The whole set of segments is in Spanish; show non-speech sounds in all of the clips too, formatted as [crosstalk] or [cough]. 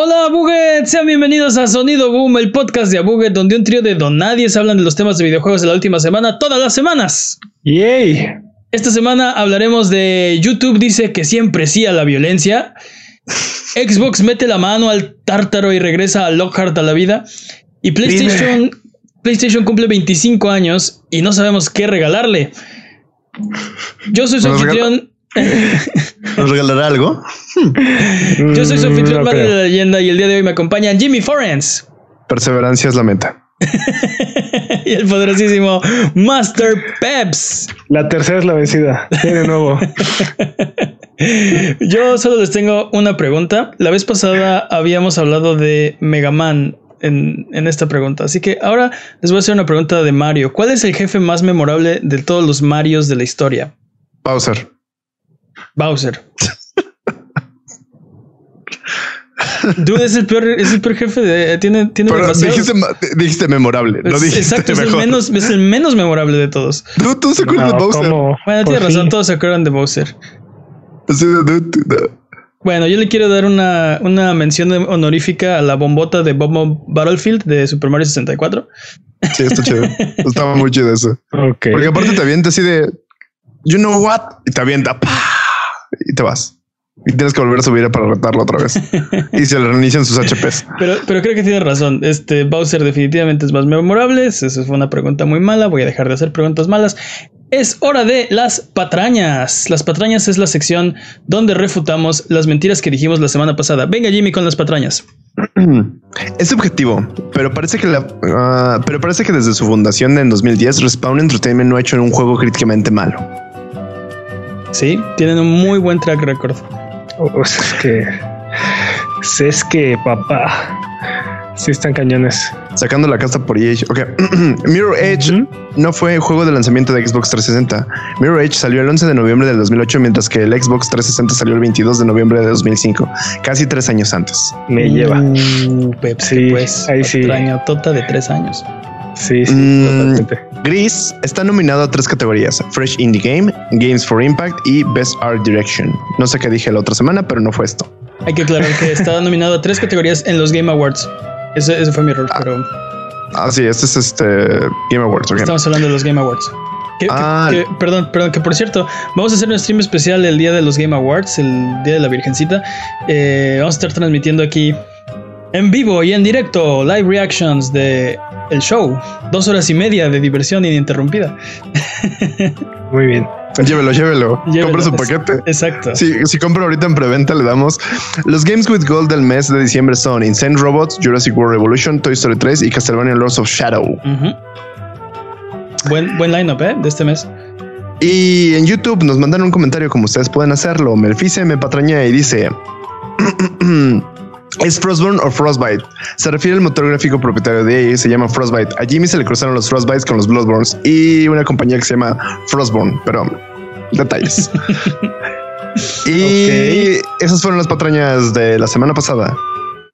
Hola Abuget, sean bienvenidos a Sonido Boom, el podcast de Abuget, donde un trío de donadies hablan de los temas de videojuegos de la última semana, todas las semanas. ¡Yay! Esta semana hablaremos de YouTube dice que siempre sí a la violencia. Xbox mete la mano al tártaro y regresa a Lockhart a la vida. Y PlayStation, PlayStation cumple 25 años y no sabemos qué regalarle. Yo soy su ¿Nos anfitrión. [laughs] ¿Nos regalará algo? [laughs] Yo soy su anfitrión Mm, no Mario de la leyenda y el día de hoy me acompañan Jimmy Forens Perseverancia es la meta. [laughs] y el poderosísimo Master Peps. La tercera es la vencida. Tiene nuevo. Yo solo les tengo una pregunta. La vez pasada habíamos hablado de Mega Man en, en esta pregunta, así que ahora les voy a hacer una pregunta de Mario. ¿Cuál es el jefe más memorable de todos los Marios de la historia? Bowser. Bowser. Dude, es el peor, es el peor jefe de. Tiene, tiene Pero demasiados- dijiste, memorable. No es- dijiste Exacto, es el, menos, es el menos memorable de todos. Dude, ¿Tú se acuerdas de Bowser? ¿cómo? Bueno, tienes razón, todos se acuerdan de Bowser. Sí, dude, dude. Bueno, yo le quiero dar una, una mención honorífica a la bombota de Bombo Battlefield de Super Mario 64. Sí, está chido. Estaba muy chido eso. Porque aparte te avienta así de, you know what? Y te avienta, ¡pah! Te vas. Y tienes que volver a subir para retarlo otra vez. y se le reinician sus HPs. [laughs] Pero, pero creo que tiene razón. Este Bowser definitivamente es más memorable. Esa fue una pregunta muy mala. Voy a dejar de hacer preguntas malas. Es hora de las patrañas. Las patrañas es la sección donde refutamos las mentiras que dijimos la semana pasada. Venga, Jimmy, con las patrañas. [clears throat] Es subjetivo, pero parece que la, ah, pero parece que desde su fundación en 2010, Respawn Entertainment no ha hecho un juego críticamente malo. Sí, tienen un muy buen track record. O sea, es que. Es que, papá. Sí están cañones. Sacando la casa por EA. Ok. [clears throat] Mirror Edge Ujú. no fue juego de lanzamiento de Xbox 360. Mirror Edge salió el 11 de noviembre del 2008, mientras que el Xbox 360 salió el 22 de noviembre de 2005, casi tres años antes. Me lleva. Uh, Pepsi, Sí, pues. ahí sí. Tota de tres años. Sí, sí, Mm. totalmente. Gris está nominado a tres categorías: Fresh Indie Game, Games for Impact y Best Art Direction. No sé qué dije la otra semana, pero no fue esto. Hay que aclarar que estaba [laughs] nominado a tres categorías en los Game Awards. Ese, ese fue mi error, pero Ah, sí, este es este Game Awards. ok. estamos hablando de los Game Awards. Que- que- Ah. que- perdón, perdón, que por cierto, vamos a hacer un stream especial el día de los Game Awards, el día de la Virgencita. Eh, vamos a estar transmitiendo aquí en vivo y en directo live reactions de el show. Dos horas y media de diversión ininterrumpida. [laughs] Muy bien. Llévelo, llévelo. Llévelo, Compra su paquete. Exacto. Si, si compra ahorita en preventa, le damos. Los Games with Gold del mes de diciembre son Insane Robots, Jurassic World Revolution, Toy Story 3 y Castlevania Lords of Shadow. Buen, buen lineup, ¿eh? De este mes. Y en YouTube nos mandan un comentario como ustedes pueden hacerlo. Melfice me patraña y dice: [clears throat] ¿Es Frostborn o Frostbite? Se refiere al motor gráfico propietario de EA, se llama Frostbite. A Jimmy se le cruzaron los Frostbites con los Bloodborns y una compañía que se llama Frostborn, pero detalles. [laughs] y esas fueron las patrañas de la semana pasada.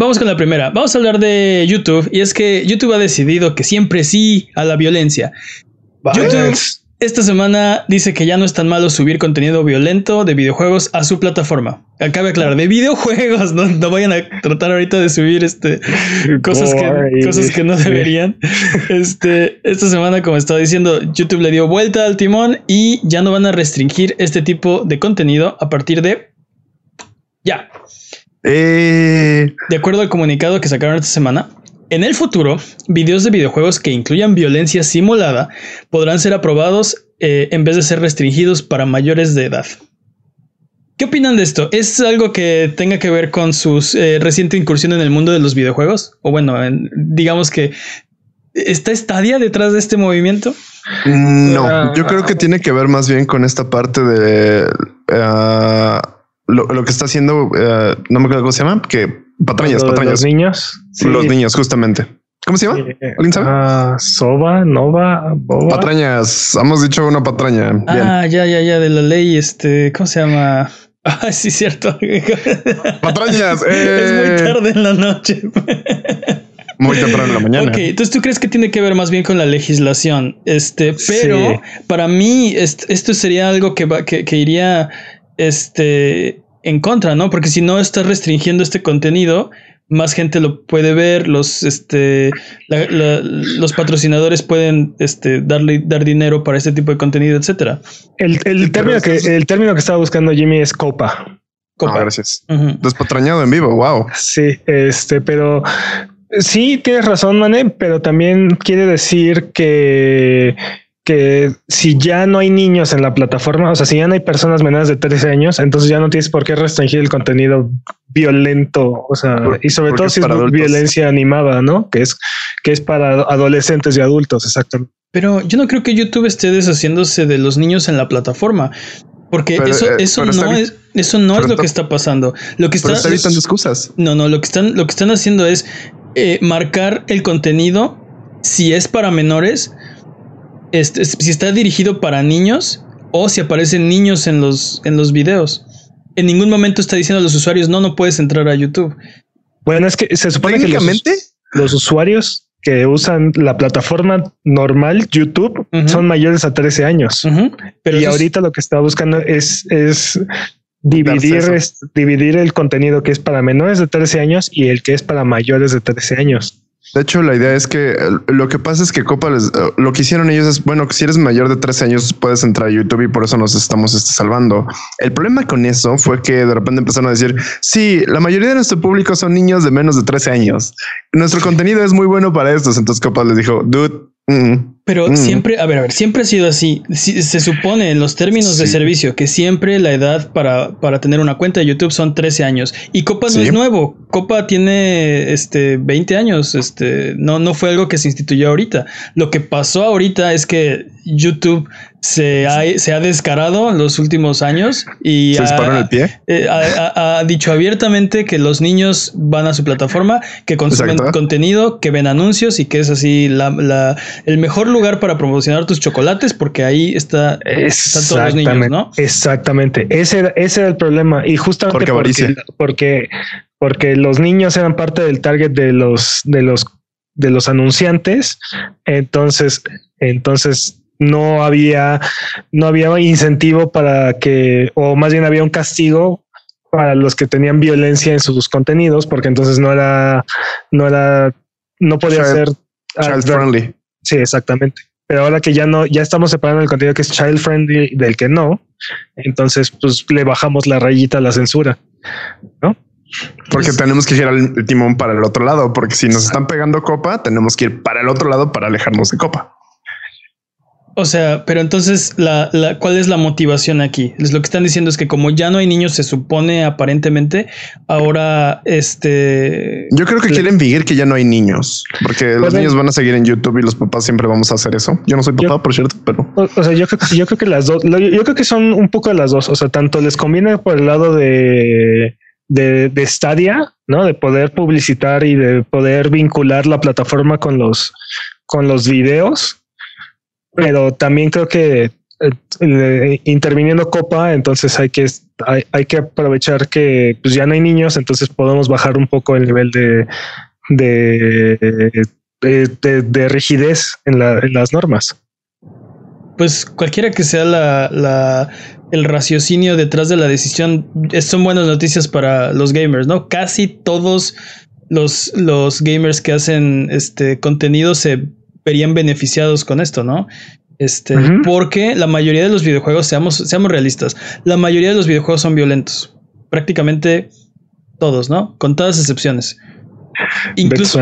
Vamos con la primera. Vamos a hablar de YouTube. Y es que YouTube ha decidido que siempre sí a la violencia. YouTube esta semana dice que ya no es tan malo subir contenido violento de videojuegos a su plataforma. Cabe aclarar, de videojuegos, [laughs] no, no vayan a tratar ahorita de subir este cosas que, cosas que no deberían. [laughs] Este, esta semana, como estaba diciendo, YouTube le dio vuelta al timón y ya no van a restringir este tipo de contenido a partir de ya. Eh, De acuerdo al comunicado que sacaron esta semana, en el futuro, videos de videojuegos que incluyan violencia simulada podrán ser aprobados eh, en vez de ser restringidos para mayores de edad. ¿Qué opinan de esto? ¿Es algo que tenga que ver con su reciente incursión en el mundo de los videojuegos? O bueno, en- digamos que ¿está Stadia detrás de este movimiento? No, yo creo que tiene que ver más bien con esta parte de ah, lo, lo que está haciendo, eh, no me acuerdo cómo se llama, que Patrañas, patrañas. Los niños. Sí. Los niños, justamente. ¿Cómo se llama? Eh, ¿Alguien sabe? ah, Soba, Nova, Boba. Patrañas. Hemos dicho una patraña. Bien. Ah, ya, ya, ya, de la ley, este, ¿cómo se llama? [laughs] Ah, sí, cierto. [laughs] Patrañas. [laughs] Es muy eh. tarde en la noche. Muy temprano en la mañana. Ok, entonces tú crees que tiene que ver más bien con la legislación. Este, pero Sí. para mí est- esto sería algo que, va, que, que iría este, en contra, ¿no? Porque si no estás restringiendo este contenido, más gente lo puede ver, los, este, la- la- los patrocinadores pueden este, darle, dar dinero para este tipo de contenido, etcétera. El, el término que, el término que estaba buscando Jimmy es copa. Ah, Copa. gracias. Ujú. Despatrañado en vivo. Wow. Sí, este, pero sí tienes razón, Mane, pero también quiere decir que, que si ya no hay niños en la plataforma, o sea, si ya no hay personas menores de 13 años, entonces ya no tienes por qué restringir el contenido violento, o sea, Por- y sobre todo es si es adultos. violencia animada, ¿no? Que es, que es para adolescentes y adultos, exactamente. Pero yo no creo que YouTube esté deshaciéndose de los niños en la plataforma. Porque Pero, eso, eh, eso no es, eso no pero es lo que está pasando. Lo que Pero está, está evitando excusas. no, no, lo que están, lo que están haciendo es eh, marcar el contenido si es para menores, este, si está dirigido para niños o si aparecen niños en los, en los videos. En ningún momento está diciendo a los usuarios, no, no puedes entrar a YouTube. Bueno, es que se supone que los, usuarios que usan la plataforma normal, YouTube, son mayores a 13 años. Pero y es- ahorita lo que está buscando es, es dividir, es- dividir el contenido que es para menores de 13 años y el que es para mayores de 13 años. De hecho, la idea es que lo que pasa es que Copa les, eh, lo que hicieron ellos es bueno, si eres mayor de 13 años puedes entrar a YouTube y por eso nos estamos este, salvando. El problema con eso fue que de repente empezaron a decir: Sí, la mayoría de nuestro público son niños de menos de 13 años. Nuestro contenido es muy bueno para estos. Entonces Copa les dijo: Dude, mm, Pero Mm. siempre, a ver, a ver, siempre ha sido así. Si- se supone en los términos de servicio que siempre la edad para, para tener una cuenta de YouTube son 13 años. Y Copa no es nuevo. Copa tiene este 20 años. Este no, no fue algo que se instituyó ahorita. Lo que pasó ahorita es que YouTube se ha, se ha descarado en los últimos años y se ha- disparó en el pie. eh, ha, ha- ha dicho abiertamente que los niños van a su plataforma, que consumen Exacto. contenido, que ven anuncios y que es así la, la- el mejor lugar para promocionar tus chocolates porque ahí está, están todos los niños, Exactamente. ¿no? Exactamente. Ese era, ese era el problema. Y justamente Porque porque, porque los niños eran parte del target de los, de los, de los anunciantes. Entonces, entonces no había, no había incentivo para que, o más bien había un castigo para los que tenían violencia en sus contenidos, porque entonces no era, no era, no podía Child- ser Child friendly. Sí, exactamente. Pero ahora que ya no, ya estamos separando el contenido que es child friendly del que no, entonces pues le bajamos la rayita a la censura. Porque Pues- tenemos que girar el timón para el otro lado, porque si nos están pegando copa, tenemos que ir para el otro lado para alejarnos de copa. O sea, pero entonces, la, la- ¿cuál es la motivación aquí? Es lo que están diciendo es que como ya no hay niños, se supone aparentemente, ahora este... Yo creo que Le- quieren vivir que ya no hay niños, porque los niños van a seguir en YouTube y los papás siempre vamos a hacer eso. Yo no soy papá, Yo- por cierto, pero O, o sea, yo creo que yo creo que las dos, yo creo que son un poco las dos. O sea, tanto les conviene por el lado de, de, de Stadia, ¿no? De poder publicitar y de poder vincular la plataforma con los, con los videos. Pero también creo que eh, eh, interviniendo Copa, entonces hay que, hay, hay que aprovechar que pues ya no hay niños, entonces podemos bajar un poco el nivel de, de, de, de- de rigidez en, la- en las normas. Pues cualquiera que sea la, el raciocinio detrás de la decisión, son buenas noticias para los gamers, ¿no? Casi todos los, los gamers que hacen este contenido se verían beneficiados con esto, ¿no? Este, porque la mayoría de los videojuegos, seamos, seamos realistas, la mayoría de los videojuegos son violentos. Prácticamente todos, ¿no? Con todas excepciones. Incluso.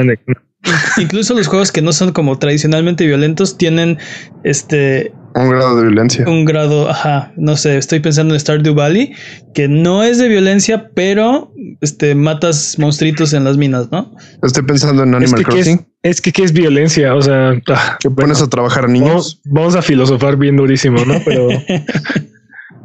Incluso los juegos que no son como tradicionalmente violentos tienen este un grado de violencia. un grado, ajá, no sé, estoy pensando en Stardew Valley, que no es de violencia, pero este matas monstruitos en las minas, ¿no? Estoy pensando en Es Animal que, ¿qué es, Crossing, es que qué es violencia, o sea, ah, que bueno, pones a trabajar a niños. vamos, vamos a filosofar bien durísimo, ¿no? Pero [laughs]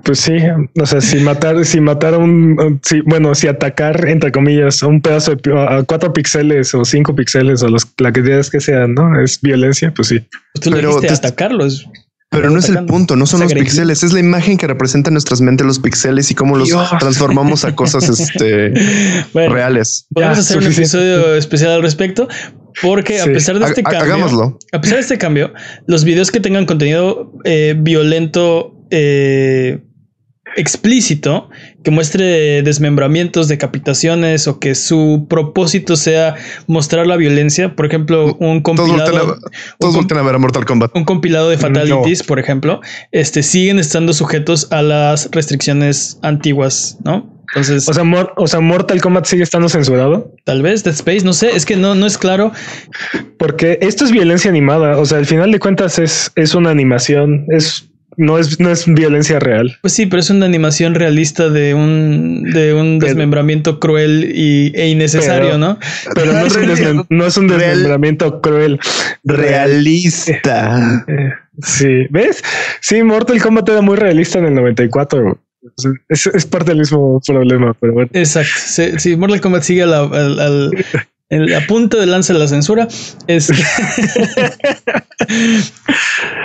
Pues sí, o sea, si matar, si matar a un, si, bueno, si atacar, entre comillas, un pedazo de a cuatro píxeles o cinco píxeles o los, la cantidad que sean, ¿no? Es violencia, pues sí. Tú le Pero dijiste te- atacarlos. Pero no es el punto, no son los píxeles, es la imagen que representa en nuestras mentes los píxeles y cómo los Dios. [laughs] transformamos a cosas este, Bueno, reales. podemos Ya, hacer un episodio especial al respecto, porque a pesar de este ha- cambio, hagámoslo. a pesar de este cambio, los videos que tengan contenido eh, violento eh, explícito, que muestre desmembramientos, decapitaciones o que su propósito sea mostrar la violencia, por ejemplo, un Todos voltean a, compilado, todos voltean a ver a Mortal Kombat. un compilado de No. fatalities, por ejemplo, este siguen estando sujetos a las restricciones antiguas, ¿no? Entonces, O sea, Mor- o sea, Mortal Kombat sigue estando censurado tal vez Dead Space, no sé, es que no, no es claro. porque esto es violencia animada. O sea, al final de cuentas es, es una animación, es no es, no es violencia real. Pues sí, pero es una animación realista de un, de un desmembramiento cruel y, e innecesario, Pero- ¿no? Pero no es un, no es un Real- desmembramiento cruel. Realista. Eh, Sí, ¿ves? Sí, Mortal Kombat era muy realista en el 94. O sea, Es, es parte del mismo problema, pero bueno. Exacto. Sí, sí, Mortal Kombat sigue al- al- en la punta de lanza de la censura. Este- [laughs]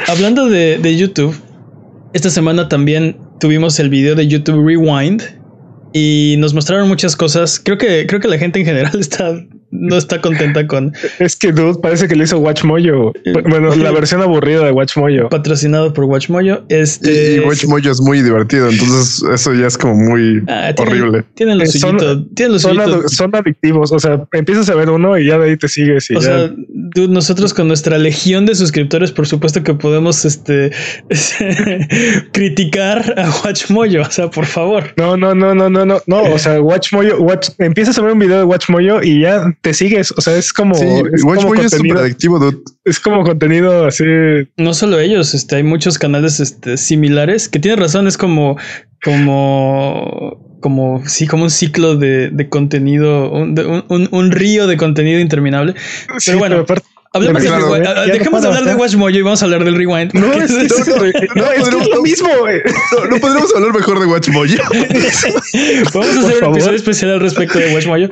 Hablando de, de YouTube, esta semana también tuvimos el video de YouTube Rewind y nos mostraron muchas cosas. Creo que, creo que la gente en general [laughs] está, no está contenta con Es que, dude, parece que lo hizo Watch Mojo. Bueno, la versión aburrida de Watch Mojo. patrocinado por WatchMojo. Este, y Watch Mojo es muy divertido, entonces eso ya es como muy ah, tienen- horrible. Tienen lo Eh, son- suyito. Tienen Son, son adictivos. O sea, empiezas a ver uno y ya de ahí te sigues. Y O ya. sea, dude, nosotros con nuestra legión de suscriptores, por supuesto que podemos este [laughs] criticar a WatchMojo. O sea, por favor. No, no, no, no, no, no, no. O sea, Watch Mojo, Watch, empiezas a ver un video de Watch Mojo y ya te sigues. O sea, es como, Sí, es, es contenido, súper adictivo, dude. es como contenido así. No solo ellos, este, hay muchos canales este, similares que tienes razón, es como, como, como, sí, como un ciclo de, de contenido, un, de- un- un- río de contenido interminable. Sí, bueno, aparte- Hablemos Claro, ya- Ah, ya Dejemos no de hablar de ¿eh? WatchMojo y vamos a hablar del rewind. no, [laughs] es, es, es- no, es lo mismo. güey. No, no podríamos hablar mejor de Watch Mojo, [laughs] Vamos a Por hacer un favor. episodio especial al respecto de WatchMojo.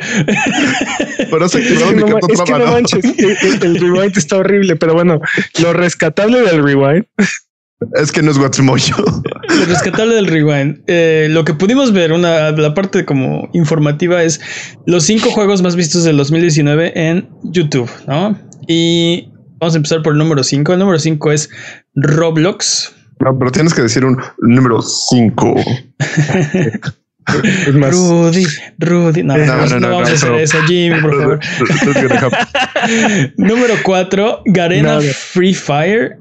pero se Es activaron que no, es que no ¿no? manches, el, el- el rewind está horrible, pero bueno, lo rescatable del rewind Es que no es Watch Mojo. Lo [laughs] rescatable del rewind. Eh, lo que pudimos ver, una, la parte como informativa es los cinco juegos más vistos del 2019 en YouTube, ¿no? Y vamos a empezar por el número 5. El número 5 es Roblox. No, pero tienes que decir un número 5. [laughs] es más. Rudy, Rudy. No, no, No, no, no, no, vamos a no, hacer no. eso, Jimmy, por [laughs] favor. número 4, Garena. Free Fire.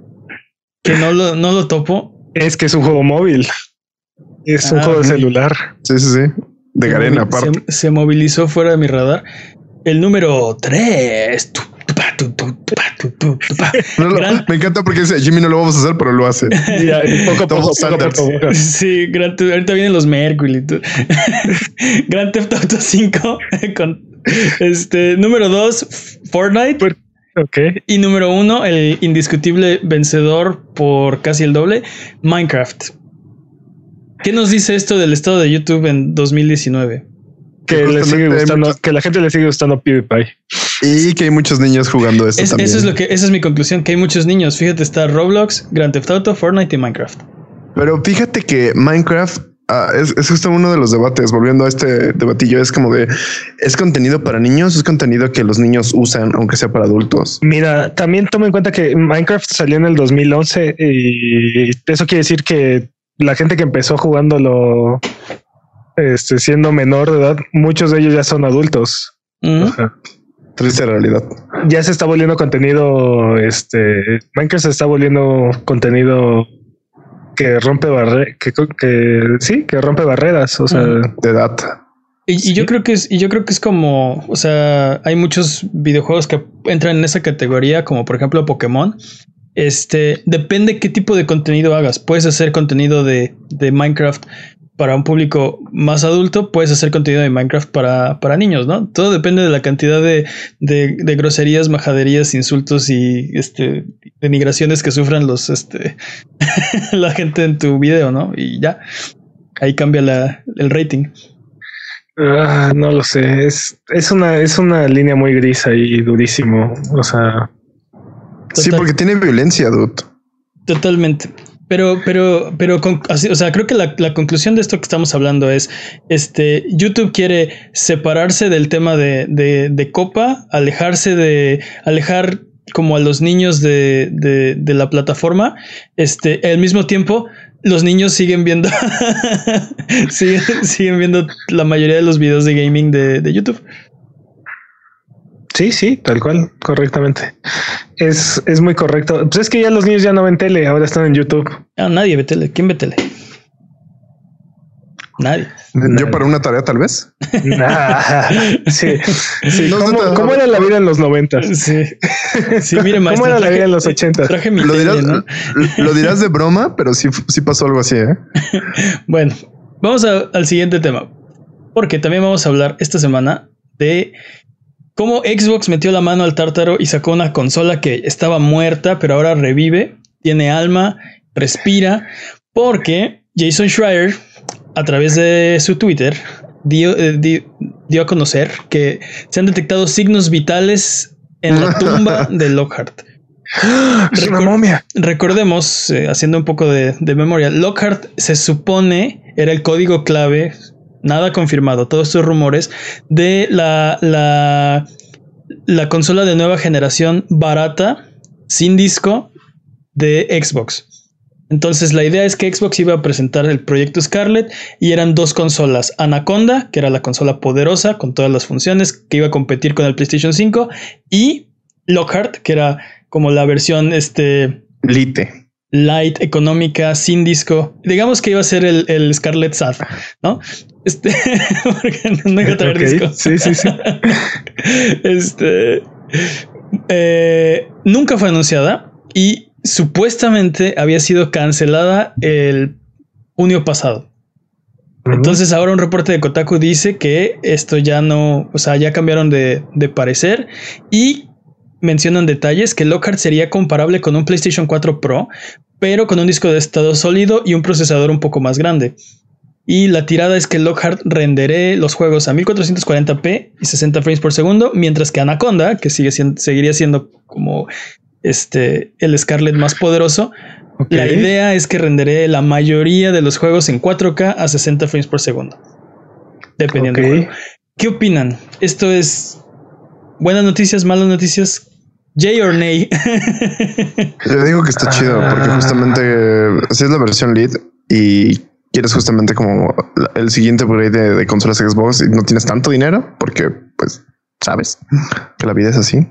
Que no lo, no lo topo. Es que es un juego móvil. Es un Ah, juego de celular. Sí, sí, sí. De Garena, Se- aparte. Se, movilizó fuera de mi radar. El número 3. [laughs] No, no, me encanta porque dice Jimmy no lo vamos a hacer, pero lo hace. [laughs] Ya, [laughs] poco a poco. Sí, Theft- ahorita vienen los Mercury. y todo. Grand Theft Auto 5 con este número 2 Fortnite Ok. y número 1 el indiscutible vencedor por casi el doble Minecraft. ¿Qué nos dice esto del estado de YouTube en 2019? Que Que le sigue justamente hay gustando, muchos- que la gente le sigue gustando PewDiePie. Y que hay muchos niños jugando esto Es- también. eso es lo que esa es mi conclusión, que hay muchos niños. Fíjate, está Roblox, Grand Theft Auto, Fortnite y Minecraft. Pero fíjate que Minecraft ah, es, es justo uno de los debates. Volviendo a este debatillo, es como de es contenido para niños, es contenido que los niños usan, aunque sea para adultos. Mira, también toma en cuenta que Minecraft salió en el 2011 y eso quiere decir que la gente que empezó jugándolo este, siendo menor de edad, muchos de ellos ya son adultos. Mm. Ajá. Triste realidad. Ya se está volviendo contenido, este, Minecraft se está volviendo contenido que rompe barreras, que, que sí, que rompe barreras. O sea. De edad. Y, y yo creo que es, y yo creo que es como, o sea, hay muchos videojuegos que entran en esa categoría, como por ejemplo Pokémon. Este depende qué tipo de contenido hagas. Puedes hacer contenido de, de Minecraft para un público más adulto, puedes hacer contenido de Minecraft para, para niños, ¿no? Todo depende de la cantidad de, de, de, groserías, majaderías, insultos y este, denigraciones que sufran los, este, [laughs] la gente en tu video, ¿no? Y ya, ahí cambia la, el rating. Ah, no lo sé, es, es, una, es una línea muy gris ahí, durísimo, o sea... Sí, porque tiene violencia, dude. Totalmente. Pero, pero, pero, así, o sea, creo que la, la, conclusión de esto que estamos hablando es, este, YouTube quiere separarse del tema de, de, de copa, alejarse de, alejar como a los niños de, de, de la plataforma, este, al mismo tiempo, los niños siguen viendo, [laughs] siguen, siguen, viendo la mayoría de los videos de gaming de, de YouTube. Sí, sí, tal cual, correctamente. Es, es muy correcto. Pues es que ya los niños ya no ven tele, ahora están en YouTube. Ah, nadie ve tele. ¿Quién ve tele? Nadie. Yo para una tarea, tal vez. sí. sí. ¿Cómo, ¿Cómo, era la vida en los noventas? Sí. Sí, mire, maestro, ¿Cómo era la vida en los ochentas? Traje mi lo, tele, dirás, ¿no? lo dirás de broma, pero sí, sí pasó algo así. ¿eh? [laughs] bueno, vamos a, al siguiente tema. Porque también vamos a hablar esta semana de cómo Xbox metió la mano al tártaro y sacó una consola que estaba muerta, pero ahora revive, tiene alma, respira, porque Jason Schreier, a través de su Twitter, dio, eh, dio, dio a conocer que se han detectado signos vitales en la [laughs] tumba de Lockhart. Es una momia. Recordemos, eh, haciendo un poco de, de, memoria, Lockhart se supone era el código clave, nada confirmado, todos estos rumores, de la, la, la consola de nueva generación barata, sin disco, de Xbox. Entonces la idea es que Xbox iba a presentar el proyecto Scarlett y eran dos consolas, Anaconda, que era la consola poderosa con todas las funciones que iba a competir con el PlayStation 5 y Lockhart, que era como la versión este Lite. light, económica, sin disco. Digamos que iba a ser el, el Scarlett Sad, ¿no? Este, [laughs] porque no traer disco. Sí, sí, sí. [laughs] Este eh, nunca fue anunciada y supuestamente había sido cancelada el junio pasado. Entonces ahora un reporte de Kotaku dice que esto ya no, o sea, ya cambiaron de, de parecer y mencionan detalles que Lockhart sería comparable con un PlayStation 4 Pro, pero con un disco de estado sólido y un procesador un poco más grande. Y la tirada es que Lockhart renderé los juegos a 1440p y 60 frames por segundo, mientras que Anaconda, que sigue siendo, seguiría siendo como este el Scarlett más poderoso, Okay. la idea es que renderé la mayoría de los juegos en 4K a 60 frames por segundo. Dependiendo. Ok. del juego. ¿Qué opinan? Esto es buenas noticias, malas noticias. Jay or nay. [laughs] Yo digo que está chido porque [laughs] justamente si es la versión lead y quieres justamente como el siguiente upgrade de, de consolas Xbox y no tienes tanto dinero porque pues sabes que la vida es así.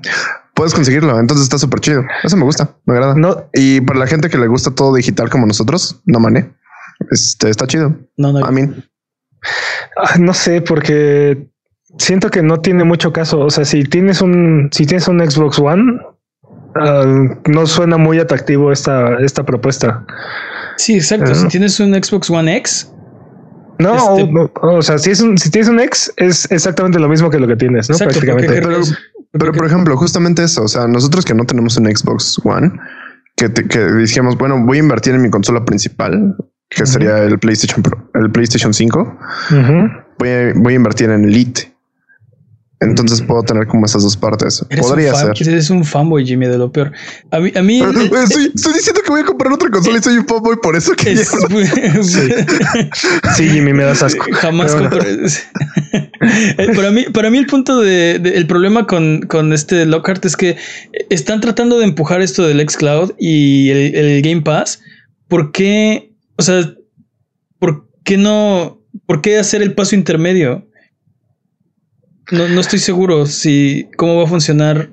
Puedes conseguirlo, entonces está súper chido. Eso me gusta, me agrada. No, Y para la gente que le gusta todo digital como nosotros, no mané. Este está chido. no, no. A mí ah, no sé, porque siento que no tiene mucho caso. O sea, si tienes un, si tienes un Xbox One, ah, no suena muy atractivo esta, esta propuesta. Sí, exacto. Si tienes un Xbox One X, No, Este- o, o sea, si es un, si tienes un X, es exactamente lo mismo que lo que tienes, ¿no? Exacto, Prácticamente. Pero, pero por ejemplo, justamente eso, o sea, nosotros que no tenemos un Xbox One, que, te- que dijimos, bueno, voy a invertir en mi consola principal, que sería el PlayStation Pro, el PlayStation 5, Ujú. voy a, voy a invertir en Elite. Entonces puedo tener como esas dos partes. eres Podría un, fan, ser. eres un fanboy, Jimmy, de lo peor. A mí, a mí Estoy, estoy diciendo que voy a comprar otra consola y soy un fanboy por eso que es- Sí, Jimmy, me das asco. Jamás Pero- compré. [laughs] Eh, para mí, para mí el punto de, de- el problema con, con este Lockhart es que están tratando de empujar esto del xCloud y el, el Game Pass. ¿Por qué? O sea, ¿por qué no? ¿Por qué hacer el paso intermedio? No, no estoy seguro si cómo va a funcionar.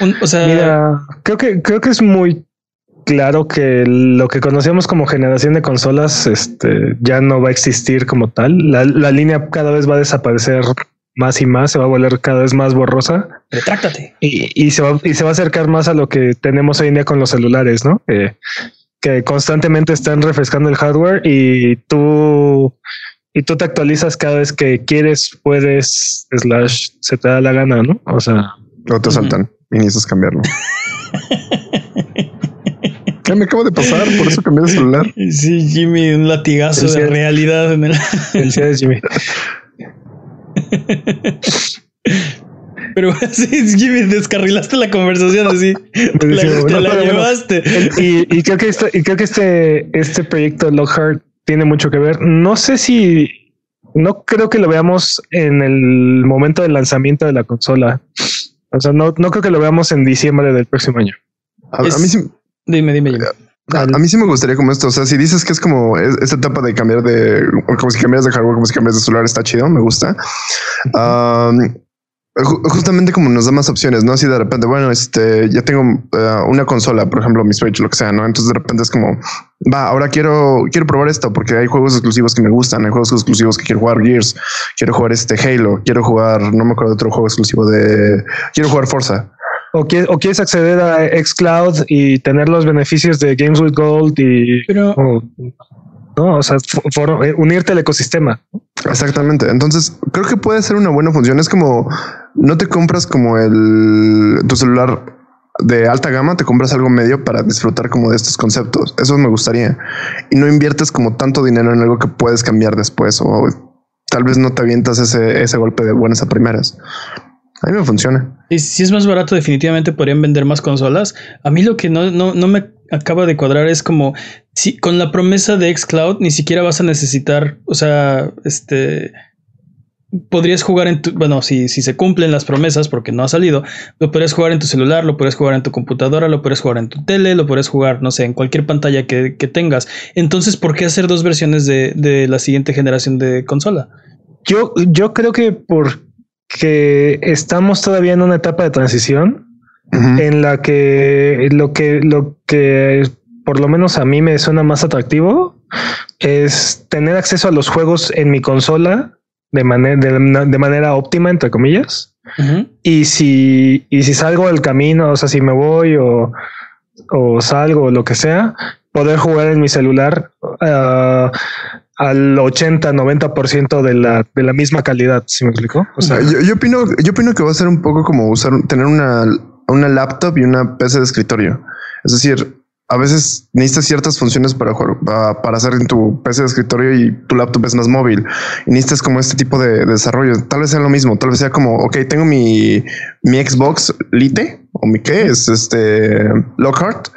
Un- o sea, Mira, creo que, creo que es muy claro que lo que conocíamos como generación de consolas este, ya no va a existir como tal. La, la línea cada vez va a desaparecer más y más, se va a volver cada vez más borrosa retráctate. y, y se va, y se va a acercar más a lo que tenemos hoy en día con los celulares, ¿no? Que, que constantemente están refrescando el hardware y tú y tú te actualizas cada vez que quieres, puedes, slash, se te da la gana, ¿no? O sea, o te saltan y necesitas cambiarlo. ¿Qué me acabo de pasar? Por eso cambié de celular. Sí, Jimmy, un latigazo de realidad. En el... Felicidades, Jimmy. Pero [laughs] sí, Jimmy, descarrilaste la conversación así. la, la llevaste. y, creo que este, y creo que este, este proyecto Lockhart tiene mucho que ver. No sé si no creo que lo veamos en el momento del lanzamiento de la consola. O sea, no, no creo que lo veamos en diciembre del próximo año. A, mí sí. Dime, dime. A, mí sí me gustaría como esto. O sea, si dices que es como esta etapa de cambiar de, como si cambias de hardware, como si cambias de celular, está chido, me gusta. Justamente como nos da más opciones, ¿no? Así de repente, bueno, este, ya tengo eh, una consola, por ejemplo, mi Switch, lo que sea, ¿no? Entonces de repente es como, va, ahora quiero, quiero probar esto porque hay juegos exclusivos que me gustan, hay juegos exclusivos que quiero jugar Gears, quiero jugar este Halo, quiero jugar, no me acuerdo de otro juego exclusivo de, quiero jugar Forza. O quieres, o quieres acceder a Xcloud y tener los beneficios de Games with Gold y... Pero... ¿no? O sea, eh, unirte al ecosistema. Exactamente. Entonces, creo que puede ser una buena función. Es como no te compras como el tu celular de alta gama, te compras algo medio para disfrutar como de estos conceptos. Eso me gustaría. Y no inviertes como tanto dinero en algo que puedes cambiar después o tal vez no te avientas ese, ese golpe de buenas a primeras. A mí me funciona. Y si es más barato, definitivamente podrían vender más consolas. A mí lo que no, no, no me acaba de cuadrar es como si con la promesa de Xcloud ni siquiera vas a necesitar, o sea, este podrías jugar en tu, bueno, si, si se cumplen las promesas, porque no ha salido, lo podrías jugar en tu celular, lo podrías jugar en tu computadora, lo podrías jugar en tu tele, lo podrías jugar, no sé, en cualquier pantalla que, tengas. Entonces, ¿por qué hacer dos versiones de, de, la siguiente generación de consola? Yo, yo creo que porque estamos todavía en una etapa de transición en la que lo que, lo que por lo menos a mí me suena más atractivo es tener acceso a los juegos en mi consola de manera, de, manera óptima, entre comillas. Y si, y si salgo del camino, o sea, si me voy o, o salgo o lo que sea, poder jugar en mi celular uh, al 80, 90% de la, de la misma calidad. ¿Sí me explico? O sea, yo, yo, opino, yo opino que va a ser un poco como usar, tener una, una laptop y una PC de escritorio. Es decir, a veces necesitas ciertas funciones para jugar, para hacer en tu PC de escritorio y tu laptop es más móvil. Y necesitas como este tipo de, desarrollo. Tal vez sea lo mismo. Tal vez sea como, ok, tengo mi, mi Xbox Lite o mi qué es este Lockhart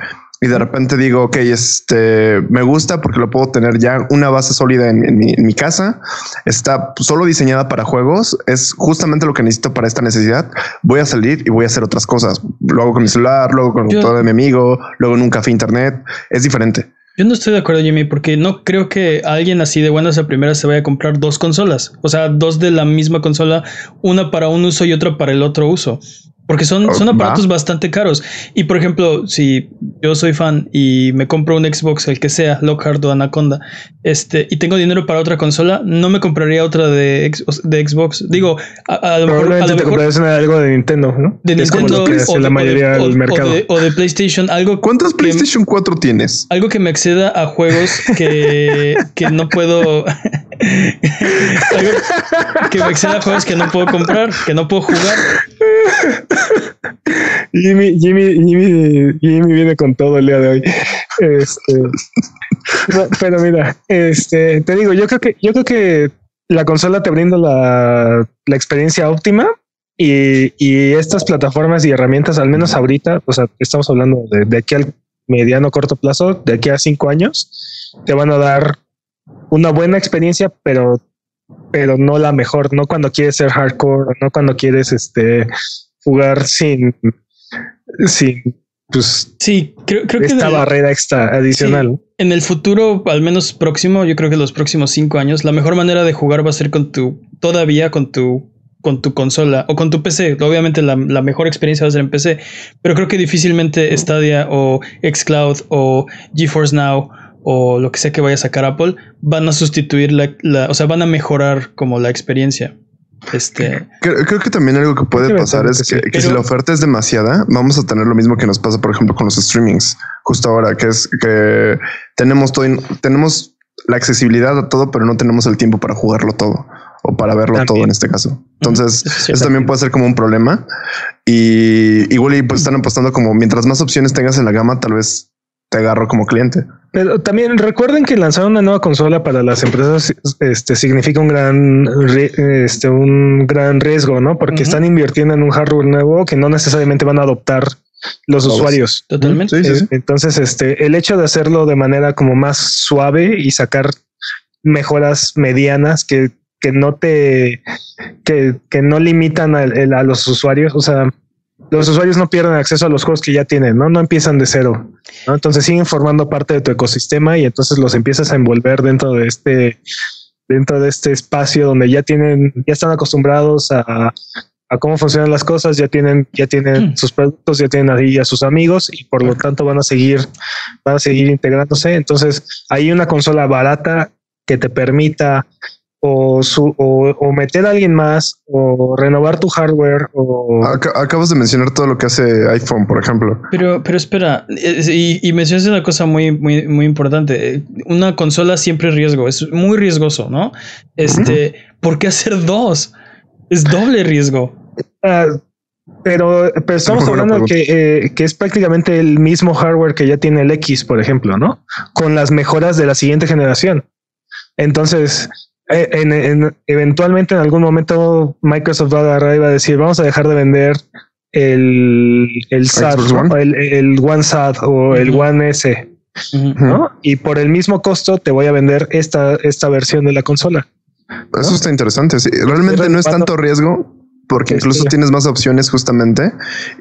y de repente digo, ok, este me gusta porque lo puedo tener ya una base sólida en, mi, casa. Está solo diseñada para juegos. Es justamente lo que necesito para esta necesidad. Voy a salir y voy a hacer otras cosas. Lo hago con mi celular, luego con todo de mi amigo, luego en un café internet. Es diferente. Yo no estoy de acuerdo, Jimmy, porque no creo que alguien así de buenas a primeras se vaya a comprar dos consolas. O sea, dos de la misma consola, una para un uso y otra para el otro uso. Porque son, son aparatos bastante caros. Y por ejemplo, si yo soy fan y me compro un Xbox, el que sea, Lockhart o Anaconda, este, y tengo dinero para otra consola, no me compraría otra de, de Xbox. Digo, a, lo mejor. A lo mejor algo de Nintendo, ¿no? De Nintendo o, la mayoría del mercado. o de, PlayStation. Algo ¿Cuántos PlayStation 4 tienes? Algo que me acceda a juegos que, que no puedo. [laughs] algo que me acceda a juegos que no puedo comprar, que no puedo jugar. Jimmy, Jimmy, Jimmy, Jimmy viene con todo el día de hoy. Este, pero mira, este, te digo, yo creo que, yo creo que la consola te brinda la, experiencia óptima y, y, estas plataformas y herramientas, al menos ahorita, o sea, estamos hablando de, de aquí al mediano corto plazo, de aquí a cinco años, te van a dar una buena experiencia, pero pero no la mejor, no cuando quieres ser hardcore, no cuando quieres este jugar sin sin pues sí, creo, creo esta que barrera extra adicional. en el futuro, al menos próximo, yo creo que los próximos cinco años, la mejor manera de jugar va a ser con tu, todavía con tu, con tu consola o con tu PC. Obviamente la, la mejor experiencia va a ser en PC, pero creo que difícilmente Stadia o Xcloud o GeForce Now o lo que sea que vaya a sacar Apple, van a sustituir la, o sea, van a mejorar como la experiencia. Este, creo, creo, que también algo que puede pasar es que, que si la oferta es demasiada, vamos a tener lo mismo que nos pasa, por ejemplo, con los streamings justo ahora, que es que tenemos todo, tenemos la accesibilidad a todo, pero no tenemos el tiempo para jugarlo todo o para verlo todo en este caso. Entonces, eso también puede ser como un problema. Y igual y pues están apostando como mientras más opciones tengas en la gama, tal vez te agarro como cliente. Pero también recuerden que lanzar una nueva consola para las empresas este, significa un gran, este, un gran riesgo, ¿no? Porque están invirtiendo en un hardware nuevo que no necesariamente van a adoptar los usuarios. Totalmente. Entonces, este, el hecho de hacerlo de manera como más suave y sacar mejoras medianas que, que no te, que, que no limitan a, a, los usuarios, o sea, los usuarios no pierden acceso a los juegos que ya tienen, no, no empiezan de cero. ¿no? Entonces siguen formando parte de tu ecosistema y entonces los empiezas a envolver dentro de este, dentro de este espacio donde ya tienen, ya están acostumbrados a, a cómo funcionan las cosas, ya tienen, ya tienen mm. sus productos, ya tienen ahí a sus amigos y por lo tanto van a seguir, van a seguir integrándose. Entonces, hay una consola barata que te permita o, su, o, meter a alguien más o renovar tu hardware o acabas de mencionar todo lo que hace iPhone por ejemplo pero pero espera y, y mencionas una cosa muy muy muy importante una consola siempre es riesgo es muy riesgoso no este ¿por qué hacer dos? es doble riesgo Ah, pero, pero, estamos [laughs] hablando que, eh, que, es prácticamente el mismo hardware que ya tiene el X, por ejemplo, ¿no? Con las mejoras de la siguiente generación. Entonces, eh, en, eventualmente en algún momento Microsoft va a agarrar y va a decir, vamos a dejar de vender el, el SAT, el, el, One SAT o el One S. ¿no? Y por el mismo costo te voy a vender esta, esta versión de la consola. Eso está interesante. Realmente no es tanto riesgo, porque incluso tienes más opciones justamente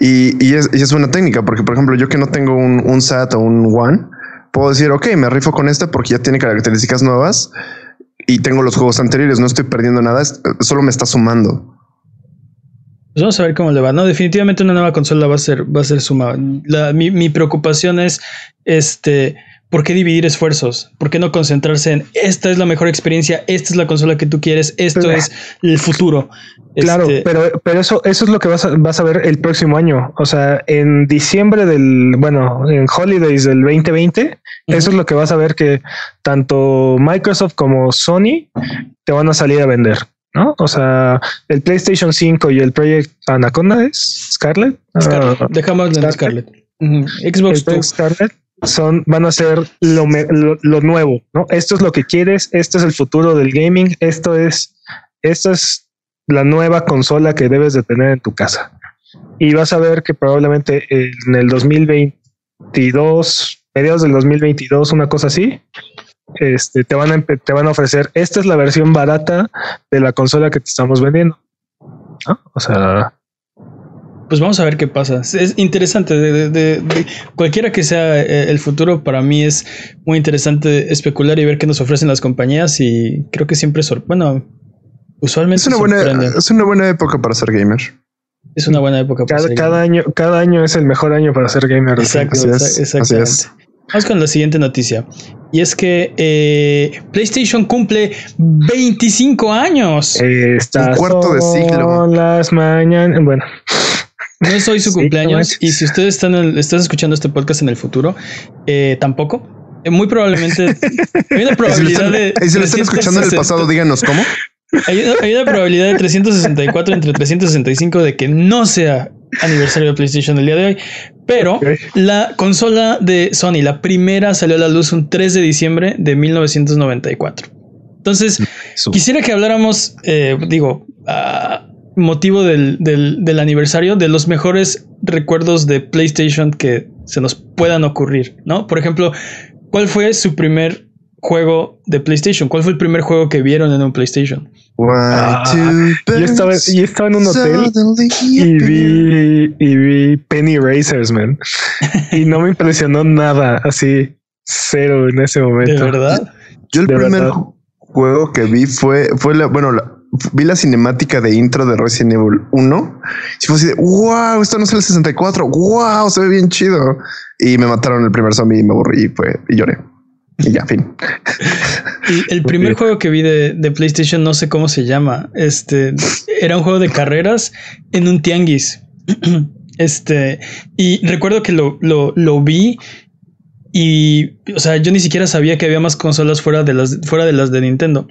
y, y, es, y, es, una técnica, porque por ejemplo yo que no tengo un, un SAT o un One, puedo decir, ok, me rifo con esta porque ya tiene características nuevas y tengo los juegos anteriores, no estoy perdiendo nada, solo me está sumando. Pues vamos a ver cómo le va. No, definitivamente una nueva consola va a ser, va a ser sumada. mi, mi preocupación es este ¿Por qué dividir esfuerzos? ¿Por qué no concentrarse en esta es la mejor experiencia, esta es la consola que tú quieres, esto es el futuro? Claro, este, pero, pero eso, eso es lo que vas a, vas a ver el próximo año. O sea, en diciembre del, bueno, en Holidays del 2020, eso es lo que vas a ver que tanto Microsoft como Sony te van a salir a vender. ¿no? O sea, el PlayStation 5 y el Project Anaconda es Scarlett. Scarlett. Ah, Dejamos de Scarlett. Xbox Scarlett son, van a ser lo, lo, nuevo, ¿no? Esto es lo que quieres, esto es el futuro del gaming, esto es, esto es la nueva consola que debes de tener en tu casa. Y vas a ver que probablemente en el 2022, mediados del 2022, una cosa así, este, te, van a, te van a ofrecer, esta es la versión barata de la consola que te estamos vendiendo. ¿no? O sea, pues vamos a ver qué pasa. Es interesante. De, cualquiera que sea eh, el futuro, para mí es muy interesante especular y ver qué nos ofrecen las compañías. Y creo que siempre es bueno, usualmente es una buena, es una buena época para ser gamer. Es una buena época para cada, ser cada año, cada año es el mejor año para ser gamer. Exacto, exactamente. Vamos con la siguiente noticia. Y es que eh, PlayStation cumple 25 años. un cuarto de siglo. Las mañanas. Bueno. No es hoy su [laughs] cumpleaños y si ustedes están, estás escuchando este podcast en el futuro, eh, tampoco. Eh, muy probablemente [laughs] hay una probabilidad de. [laughs] Y si lo están escuchando en el pasado, díganos cómo. Hay una, hay una, probabilidad de 364 entre 365 de que no sea aniversario de PlayStation el día de hoy. Pero la consola de Sony, la primera, salió a la luz un 3 de diciembre de 1994. Entonces, quisiera que habláramos, eh, digo, uh, motivo del, del, aniversario de los mejores recuerdos de PlayStation que se nos puedan ocurrir, ¿no? Por ejemplo, ¿cuál fue su primer juego de PlayStation? ¿Cuál fue el primer juego que vieron en un PlayStation? Ah, yo, estaba, estaba, en un hotel y vi, y vi Penny Racers, man. y no me impresionó nada, así cero en ese momento. ¿De verdad? Yo el primer juego que vi fue, fue la, bueno, la, vi la cinemática de intro de Resident Evil 1 y fue así de wow, esto no es el 64. Wow, se ve bien chido. Y me mataron el primer zombie y me aburrí y, fue, y lloré. Y ya, fin. El primer juego que vi de, de, PlayStation, no sé cómo se llama. Este era un juego de carreras en un tianguis. [clears throat] Este, y recuerdo que lo, lo, lo vi y, o sea, yo ni siquiera sabía que había más consolas fuera de las, fuera de las de Nintendo.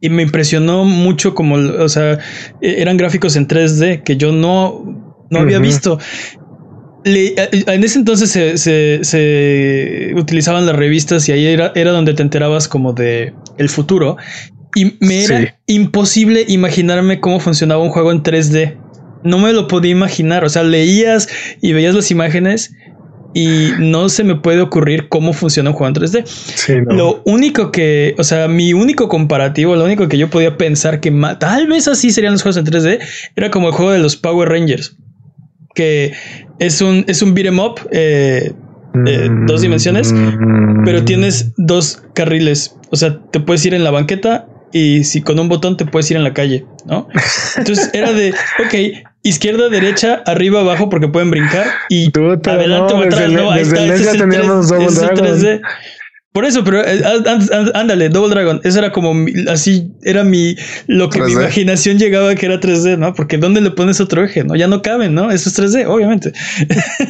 Y me impresionó mucho como, o sea, e, eran gráficos en 3D que yo no, no había visto. En ese entonces se, se, se, utilizaban las revistas y ahí era, era donde te enterabas como de el futuro. Y me era imposible imaginarme cómo funcionaba un juego en 3D. No me lo podía imaginar. O sea, leías y veías las imágenes y no se me puede ocurrir cómo funciona un juego en 3D. Lo único que, o sea, mi único comparativo, lo único que yo podía pensar que tal vez así serían los juegos en 3D, era como el juego de los Power Rangers, que es un, es un beat'em up, eh, dos dimensiones, pero tienes dos carriles. O sea, te puedes ir en la banqueta y si con un botón te puedes ir en la calle, ¿no? Entonces era de, [laughs] ok, izquierda, derecha, arriba, abajo, porque pueden brincar y adelante o atrás, ¿no? Ahí está, ese es el 3D. Por eso, pero eh, ándale, Double Dragon. Eso era como así, era mi lo que mi imaginación llegaba que era 3D, ¿no? Porque ¿dónde le pones otro eje? No, ya no caben, ¿no? Eso es 3D, obviamente.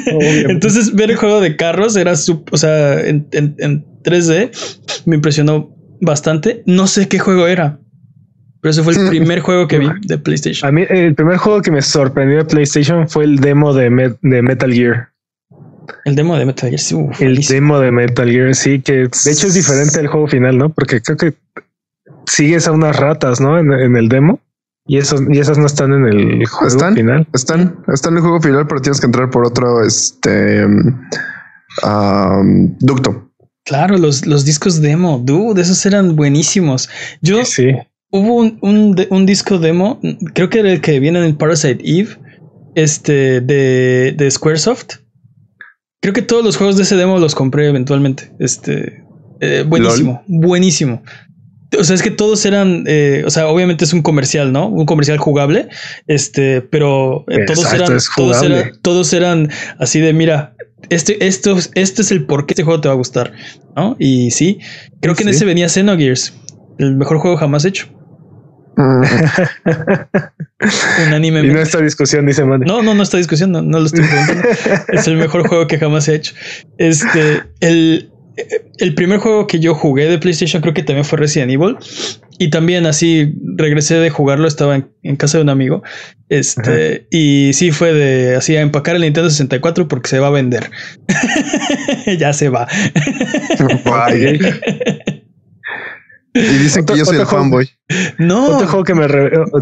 [laughs] Entonces, ver el juego de carros era su, o sea, en, en, en 3D me impresionó bastante. No sé qué juego era. Pero ese fue el [laughs] primer juego que vi de PlayStation. A mí, el primer juego que me sorprendió de PlayStation fue el demo de, de Metal Gear. El demo de Metal Gear, sí. el demo de Metal Gear, sí, que de hecho es diferente al juego final, ¿no? Porque creo que sigues a unas ratas, ¿no? En, el demo. Y, esos, y esas no están en el juego final. Están, están en el juego final, pero tienes que entrar por otro este um, ducto. Claro, los, los discos demo, dude, esos eran buenísimos. Yo sí. hubo un, un, disco demo, creo que era el que viene en Parasite Eve, este de, de Squaresoft. Creo que todos los juegos de ese demo los compré eventualmente. Este eh, buenísimo, buenísimo. O sea, es que todos eran, eh, o sea, obviamente es un comercial, ¿no? Un comercial jugable, este, pero eh, todos, eran, todos, eran, todos eran así de, mira, este, esto, este es el por qué este juego te va a gustar, ¿no? Y sí, creo que en ese venía Xenogears, el mejor juego jamás hecho. [laughs] Un anime. Y no esta discusión, dice No, no, no está discusión, no, lo estoy preguntando. [laughs] es el mejor juego que jamás he hecho. Este, el, el primer juego que yo jugué de PlayStation creo que también fue Resident Evil. Y también así regresé de jugarlo, estaba en, casa de un amigo. Este, y sí fue de así a empacar el Nintendo 64 porque se va a vender. [laughs] ya se va. Y dicen que yo soy el fanboy. No. Otro juego que me,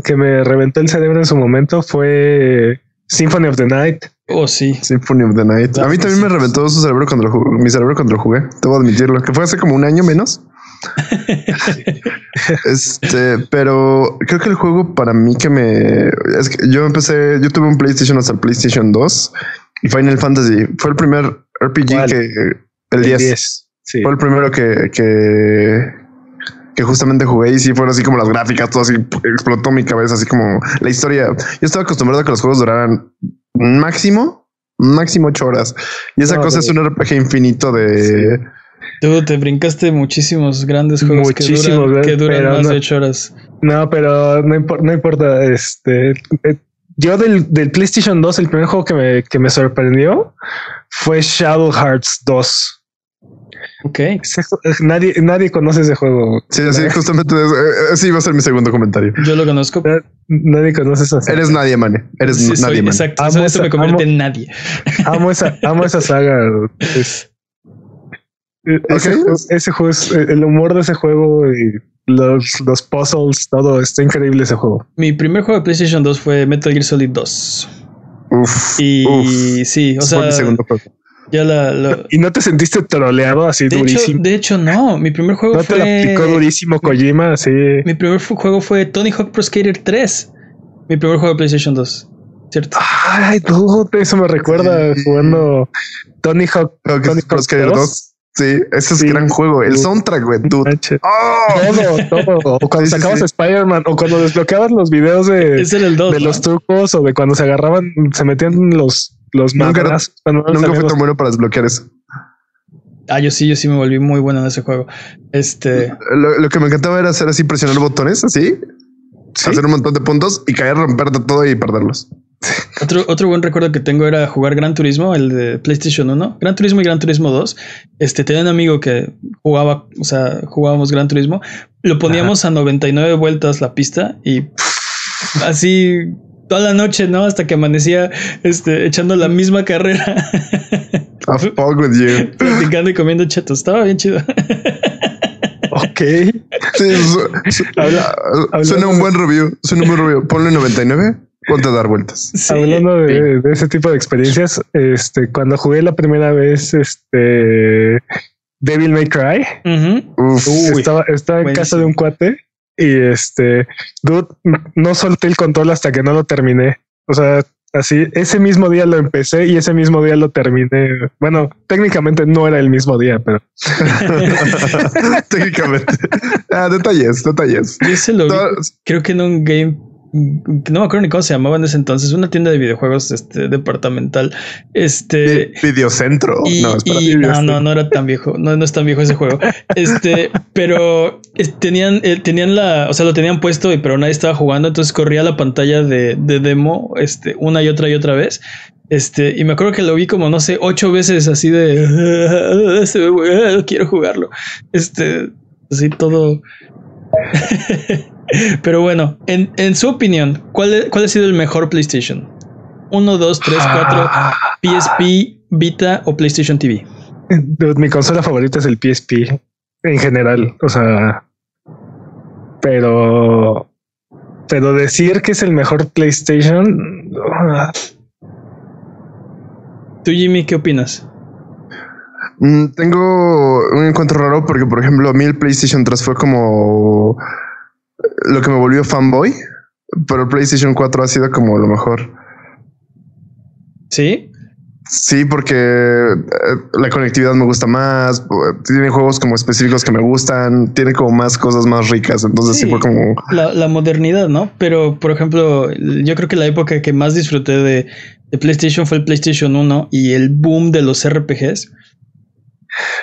que me reventó el cerebro en su momento fue Symphony of the Night. Oh, sí. Symphony of the Night. a mí también me reventó su cerebro cuando lo jugué, mi cerebro cuando lo jugué. Debo admitirlo, que fue hace como un año menos. [laughs] este, pero creo que el juego para mí que me es que yo empecé, yo tuve un PlayStation hasta el PlayStation 2 y Final Fantasy fue el primer RPG que el, 10, fue el primero que, que, que justamente jugué y sí fueron así como las gráficas, todo así explotó mi cabeza, así como la historia. Yo estaba acostumbrado a que los juegos duraran máximo, máximo ocho horas y esa cosa es un RPG infinito de Tú te brincaste muchísimos grandes juegos que duran, que duran más de ocho horas. No, pero no, no importa. Este, eh, yo del, del, PlayStation 2, el primer juego que me, que me sorprendió fue Shadow Hearts 2. Ok. nadie, nadie conoce ese juego. Sí, sí, justamente ese iba a ser mi segundo comentario. Yo lo conozco. Nadie conoce esa saga. Eres nadie, man. Eres nadie, man. Exacto. Amo eso me convierte en nadie. Amo esa, amo esa saga. Es, ese, juego es el humor de ese juego y los, los puzzles, todo está increíble ese juego. Mi primer juego de PlayStation 2 fue Metal Gear Solid 2. Uf, y sí, o sea, Ya la, ¿Y no te sentiste troleado así durísimo? de hecho, no. Mi primer juego ¿No fue. te la picó durísimo Kojima, sí. Mi primer juego fue Tony Hawk Pro Skater 3. Mi primer juego de PlayStation 2. ¿Cierto? Ay, tú, eso me recuerda jugando Tony Hawk, Tony Hawk Pro Skater 2. Sí, ese es gran juego. El soundtrack, güey. Dude. Oh. Todo, todo. [laughs] O cuando sacabas Spider-Man, o cuando desbloqueabas los videos de, de los trucos, o de cuando se agarraban, se metían los, los Nunca, nunca fue tan bueno para desbloquear eso. Ah, yo sí, yo sí me volví muy bueno en ese juego. Este. Lo, lo que me encantaba era hacer así, presionar botones, así, hacer un montón de puntos y caer, romper de todo y perderlos. [laughs] Otro, otro buen recuerdo que tengo era jugar Gran Turismo, el de PlayStation 1, Gran Turismo y Gran Turismo 2. Este tenía un amigo que jugaba, o sea, jugábamos Gran Turismo, lo poníamos a 99 vueltas la pista y así toda la noche, ¿no? Hasta que amanecía este, echando la misma carrera. A [laughs] fuck with you. Platicando y comiendo chetos. Estaba bien chido. Ok. Sí, su- su- Habla- suena un buen review. Suena un buen review. Ponle 99, ponte a dar vueltas. Sí. Hablando de, de ese tipo de experiencias, este, cuando jugué la primera vez, este Devil May Cry. Uf. Uy, estaba, estaba en casa de un cuate y este, dude, no solté el control hasta que no lo terminé. O sea, así, ese mismo día lo empecé y ese mismo día lo terminé. Bueno, técnicamente no era el mismo día, pero [laughs] Técnicamente. Ah, detalles, detalles. Yo se lo vi, No, creo que en un game, no me acuerdo ni cómo se llamaba en ese entonces, una tienda de videojuegos este, departamental. Este. vi- Videocentro. Y, no, y- no, no, no era tan viejo, no, no es tan viejo ese juego. Este, [laughs] pero es- tenían, eh, tenían la, o sea, lo tenían puesto, y- pero nadie estaba jugando, entonces corría la pantalla de, de demo, este, una y otra y otra vez. Este, y me acuerdo que lo vi como, no sé, ocho veces así de "Se ve bueno, quiero jugarlo. Este, así todo. [laughs] pero bueno, en, en su opinión, ¿cuál, ¿cuál ha sido el mejor PlayStation? 1, 2, 3, 4, PSP, Vita o PlayStation TV. Mi consola favorita es el PSP en general. O sea, pero, pero decir que es el mejor PlayStation, Tú, Jimmy, ¿qué opinas? Mm, Tengo un encuentro raro porque, por ejemplo, a mí el PlayStation 3 fue como lo que me volvió fanboy, pero el PlayStation 4 ha sido como lo mejor. ¿Sí? Sí, porque eh, la conectividad me gusta más, tiene juegos como específicos que me gustan, tiene como más cosas más ricas, entonces sí, Sí. fue como... La, la modernidad, ¿no? Pero, por ejemplo, yo creo que la época que más disfruté de, de PlayStation fue el PlayStation 1 y el boom de los RPGs.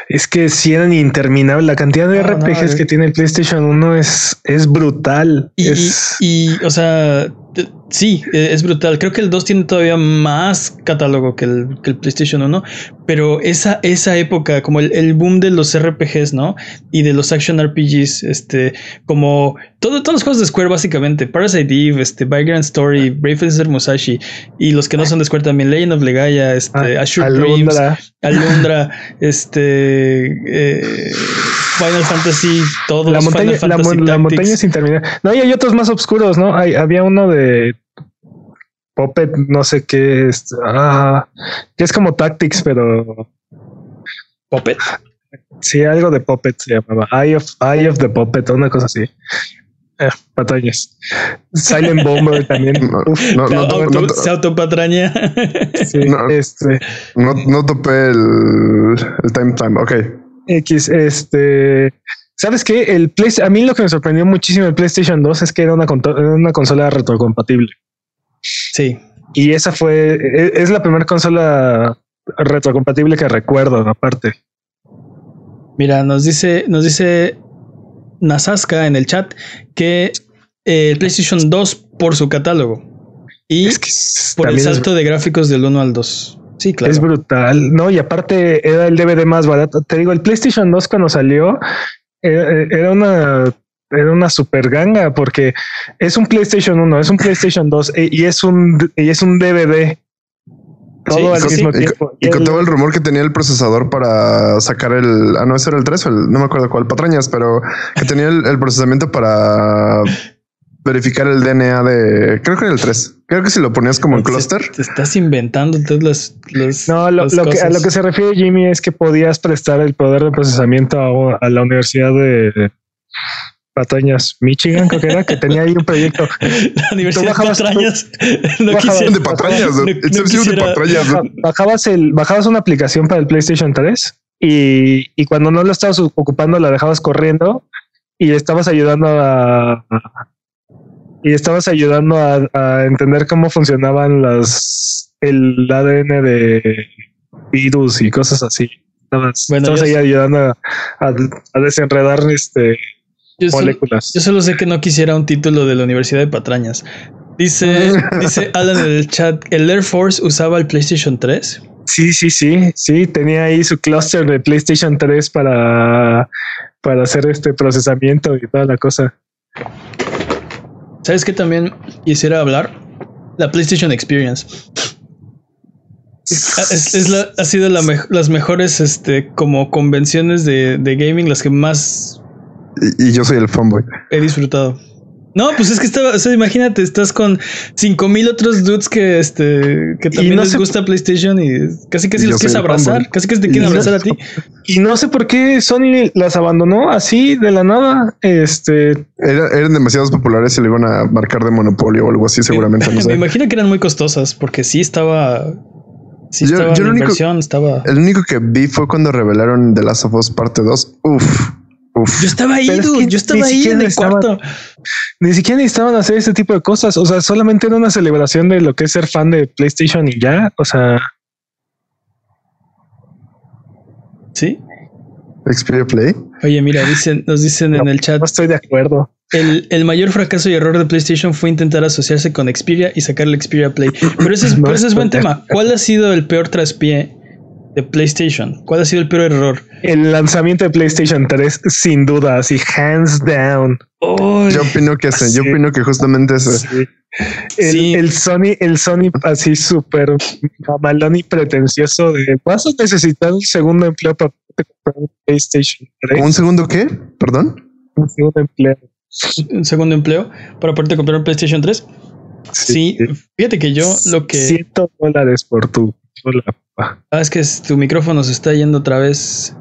Es que si eran interminables. La cantidad de No, RPGs que tiene el PlayStation 1 es, es brutal. Y, es, y, o sea, sí, eh, es brutal. Creo que el 2 tiene todavía más catálogo que el, que el PlayStation 1, pero esa, esa época, como el, el boom de los RPGs, ¿no? Y de los action RPGs, este, como todo, todos los juegos de Square, básicamente, Parasite Eve, este, Vagrant Story, Brave Fencer Musashi, y los que no son de Square también, Legend of Legaia, este, Ah, Azure Dreams, Alundra. Este, eh, Final Fantasy, todos la montaña, Final Fantasy la montaña es interminable. No, y hay otros más oscuros, ¿no? Hay, había uno de Puppet, no sé qué es. Ah, que es como Tactics, pero Puppet. sí, algo de Puppet se llamaba. Eye of, Eye of the Puppet, una cosa así. Eh, batallas. Silent Bomber [laughs] también. No, Uf, no, no, auto- se autopatraña. sí, no. este. no- no topé el, el time time, ok. X, este. ¿Sabes qué? El Play, a mí lo que me sorprendió muchísimo el PlayStation 2 es que era una, una consola retrocompatible. Sí. Y esa fue, e- es la primera consola retrocompatible que recuerdo, aparte. Mira, nos dice, nos dice Nasaska en el chat que eh, el PlayStation 2 por su catálogo y Es que es- por el es- salto de gráficos del 1 al 2. Sí, claro. es brutal. No, y aparte era el DVD más barato. Te digo, el PlayStation 2 cuando salió era, era una era una super ganga porque es un PlayStation 1, es un PlayStation 2 e- y es un y es un DVD. Todo Sí, al sí, mismo Y, tiempo. y Y con el- todo el rumor que tenía el procesador para sacar el. Ah, no, ese era el 3 o el. No me acuerdo cuál, patrañas, pero que tenía el, el procesamiento para verificar el DNA de. Creo que era el 3. Creo que si lo ponías como en Te- cluster. Te estás inventando todas las, las- No, lo, lo que, a lo que se refiere Jimmy es que podías prestar el poder de procesamiento a, a la Universidad de Patañas, Michigan, creo que era, que tenía ahí un proyecto. [laughs] La Universidad [laughs] de [laughs] Patrañas. No bajabas- quisiera- De patrañas. no- ¿no? de patrañas. Bajabas el, bajabas una aplicación para el PlayStation 3 y, y cuando no lo estabas ocupando la dejabas corriendo y estabas ayudando a, y estabas ayudando a, a entender cómo funcionaban las el ADN de virus y cosas así. Bueno, Estamos ahí ayudando a, a, desenredar este moléculas. yo solo sé que no quisiera un título de la Universidad de Patrañas. Dice, [laughs] dice Alan en el chat, ¿el Air Force usaba el PlayStation 3? Sí, sí, sí, sí, tenía ahí su cluster de PlayStation 3 para, para hacer este procesamiento y toda la cosa. ¿Sabes qué también quisiera hablar? La PlayStation Experience. Es, la, ha sido las mejores este, como convenciones de, de gaming, las que más... Y, y yo soy el fanboy. He disfrutado. No, pues es que estaba, o sea, imagínate, estás con cinco mil otros dudes que este que también les gusta PlayStation y casi casi los quieres abrazar, casi que te quieren abrazar a ti. Y no sé por qué Sony las abandonó así de la nada. Este eran demasiados populares y le iban a marcar de monopolio o algo así, seguramente. [laughs] Me imagino que eran muy costosas porque sí estaba. Sí estaba yo, inversión, estaba. El único que vi fue cuando revelaron The Last of Us parte 2. Uf yo estaba ahí, yo estaba ahí en el cuarto. Ni siquiera necesitaban hacer ese tipo de cosas. O sea, solamente era una celebración de lo que es ser fan de PlayStation y ya. O sea. Sí. Xperia Play. Oye, mira, dicen, nos dicen en el chat. No estoy de acuerdo. El, mayor fracaso y error de PlayStation fue intentar asociarse con Xperia y sacar el Xperia Play. Pero ese es, pero ese es buen tema. ¿Cuál ha sido el peor traspié de PlayStation? ¿Cuál ha sido el peor error? El lanzamiento de PlayStation 3, sin duda, así, hands down. yo opino que ese, yo opino que justamente ese. El, Sony, el Sony así súper malón y pretencioso de vas a necesitar un segundo empleo para comprar un PlayStation 3. ¿Un segundo qué? Perdón. Un segundo empleo. Un segundo empleo para poderte comprar un PlayStation 3. Sí, fíjate que yo lo que. 100 dólares por tu Ah, es que tu micrófono se está yendo otra vez.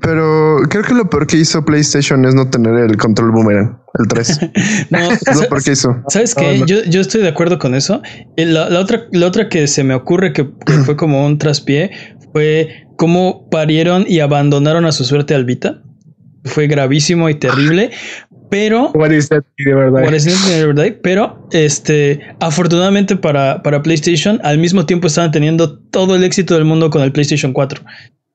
Pero creo que lo peor que hizo PlayStation es no tener el control boomerang, el 3. [laughs] no, [laughs] es lo peor que hizo. ¿Sabes qué? Yo, yo, estoy de acuerdo con eso. La, la, otra, la otra que se me ocurre que, fue como un traspié fue cómo parieron y abandonaron a su suerte al Vita. Fue gravísimo y terrible pero pero este afortunadamente para, para PlayStation al mismo tiempo estaban teniendo todo el éxito del mundo con el PlayStation 4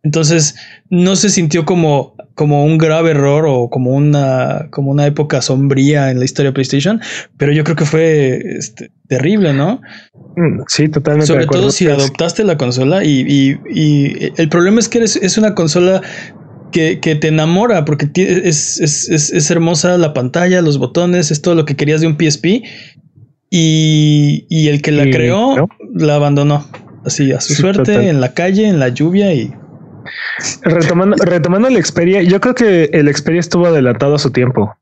entonces no se sintió como, como un grave error o como una, como una época sombría en la historia de PlayStation, pero yo creo que fue este, terrible, ¿no? Mm, sí, totalmente. Sobre todo si adoptaste la consola y, y, y, el problema es que es una consola que, te enamora porque es, es, hermosa la pantalla, los botones, es todo lo que querías de un PSP. Y, el que la creó la abandonó así a su suerte en la calle, en la lluvia y retomando, [laughs] retomando el Xperia, yo creo que el Xperia estuvo adelantado a su tiempo.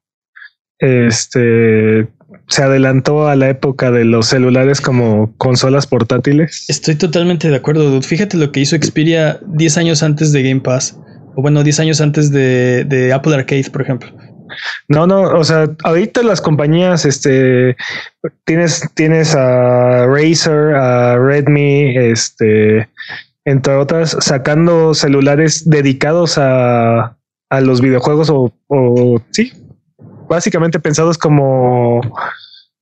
Este se adelantó a la época de los celulares como consolas portátiles. Estoy totalmente de acuerdo. Fíjate lo que hizo Xperia 10 años antes de Game Pass o bueno, 10 años antes de, Apple Arcade, por ejemplo. No, no, o sea, ahorita las compañías, este, tienes, tienes a Razer, a Redmi, este, entre otras, sacando celulares dedicados a, a los videojuegos o, o, sí, básicamente pensados como,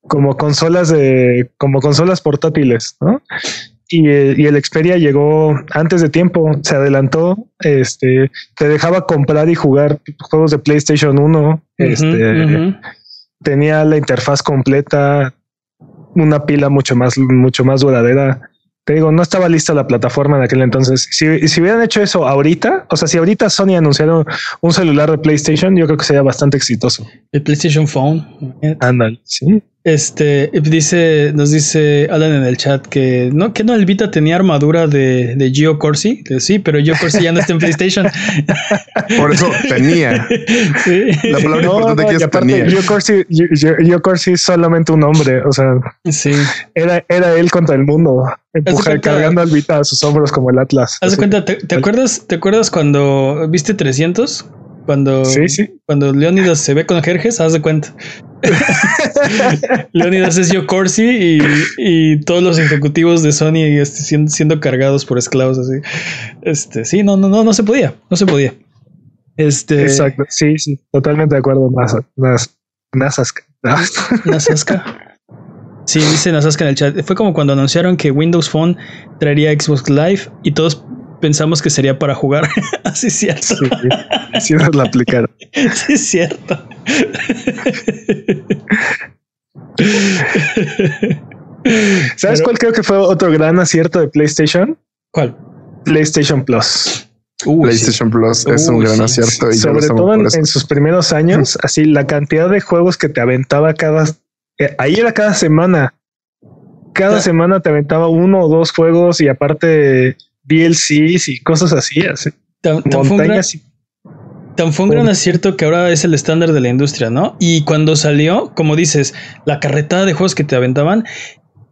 como consolas de, como consolas portátiles, ¿no? Y, y, el Xperia llegó antes de tiempo, se adelantó, este, te dejaba comprar y jugar juegos de PlayStation 1, este, tenía la interfaz completa, una pila mucho más, mucho más duradera. Te digo, no estaba lista la plataforma en aquel entonces. Si, si hubieran hecho eso ahorita, o sea, si ahorita Sony anunciaron un celular de PlayStation, yo creo que sería bastante exitoso. El PlayStation Phone. Ándale, sí. Este dice, nos dice Alan en el chat que no, que no, el Vita tenía armadura de, de Gio Corsi. sí, pero Gio Corsi ya no está en PlayStation. [laughs] Por eso tenía. La palabra importante que es tenía. Gio Corsi, Gio, Corsi es solamente un hombre. O sea, sí. era, era él contra el mundo, empujar, cargando al Vita a sus hombros como el Atlas. Haz de cuenta, ¿te, acuerdas, ¿te acuerdas cuando viste 300? Cuando, sí, sí. cuando Leonidas se ve con Jerjes, haz de cuenta. [laughs] Leonidas es yo Corsi y, todos los ejecutivos de Sony este, siendo, siendo, cargados por esclavos así. Este, sí, no, no, no, no se podía, no se podía. Este. Exacto. Sí, sí, totalmente de acuerdo. Nasaska. [laughs] Sí, dice Nasaska en el chat. Fue como cuando anunciaron que Windows Phone traería Xbox Live y todos pensamos que sería para jugar. [laughs] Así es cierto. Sí, sí nos la aplicaron. [laughs] Sí, es cierto. ¿Sabes Pero- cuál creo que fue otro gran acierto de PlayStation? ¿Cuál? PlayStation Plus. Sí. PlayStation Plus es un Uy, gran sí. acierto. Y Sobre todo en, sus primeros años, así la cantidad de juegos que te aventaba cada... eh, ahí era cada semana. Cada Ya. semana te aventaba uno o dos juegos y aparte DLCs y cosas así. así. Tan, tan fue un gran, Montañas y tan fue un gran acierto que ahora es el estándar de la industria, ¿no? Y cuando salió, como dices, la carretada de juegos que te aventaban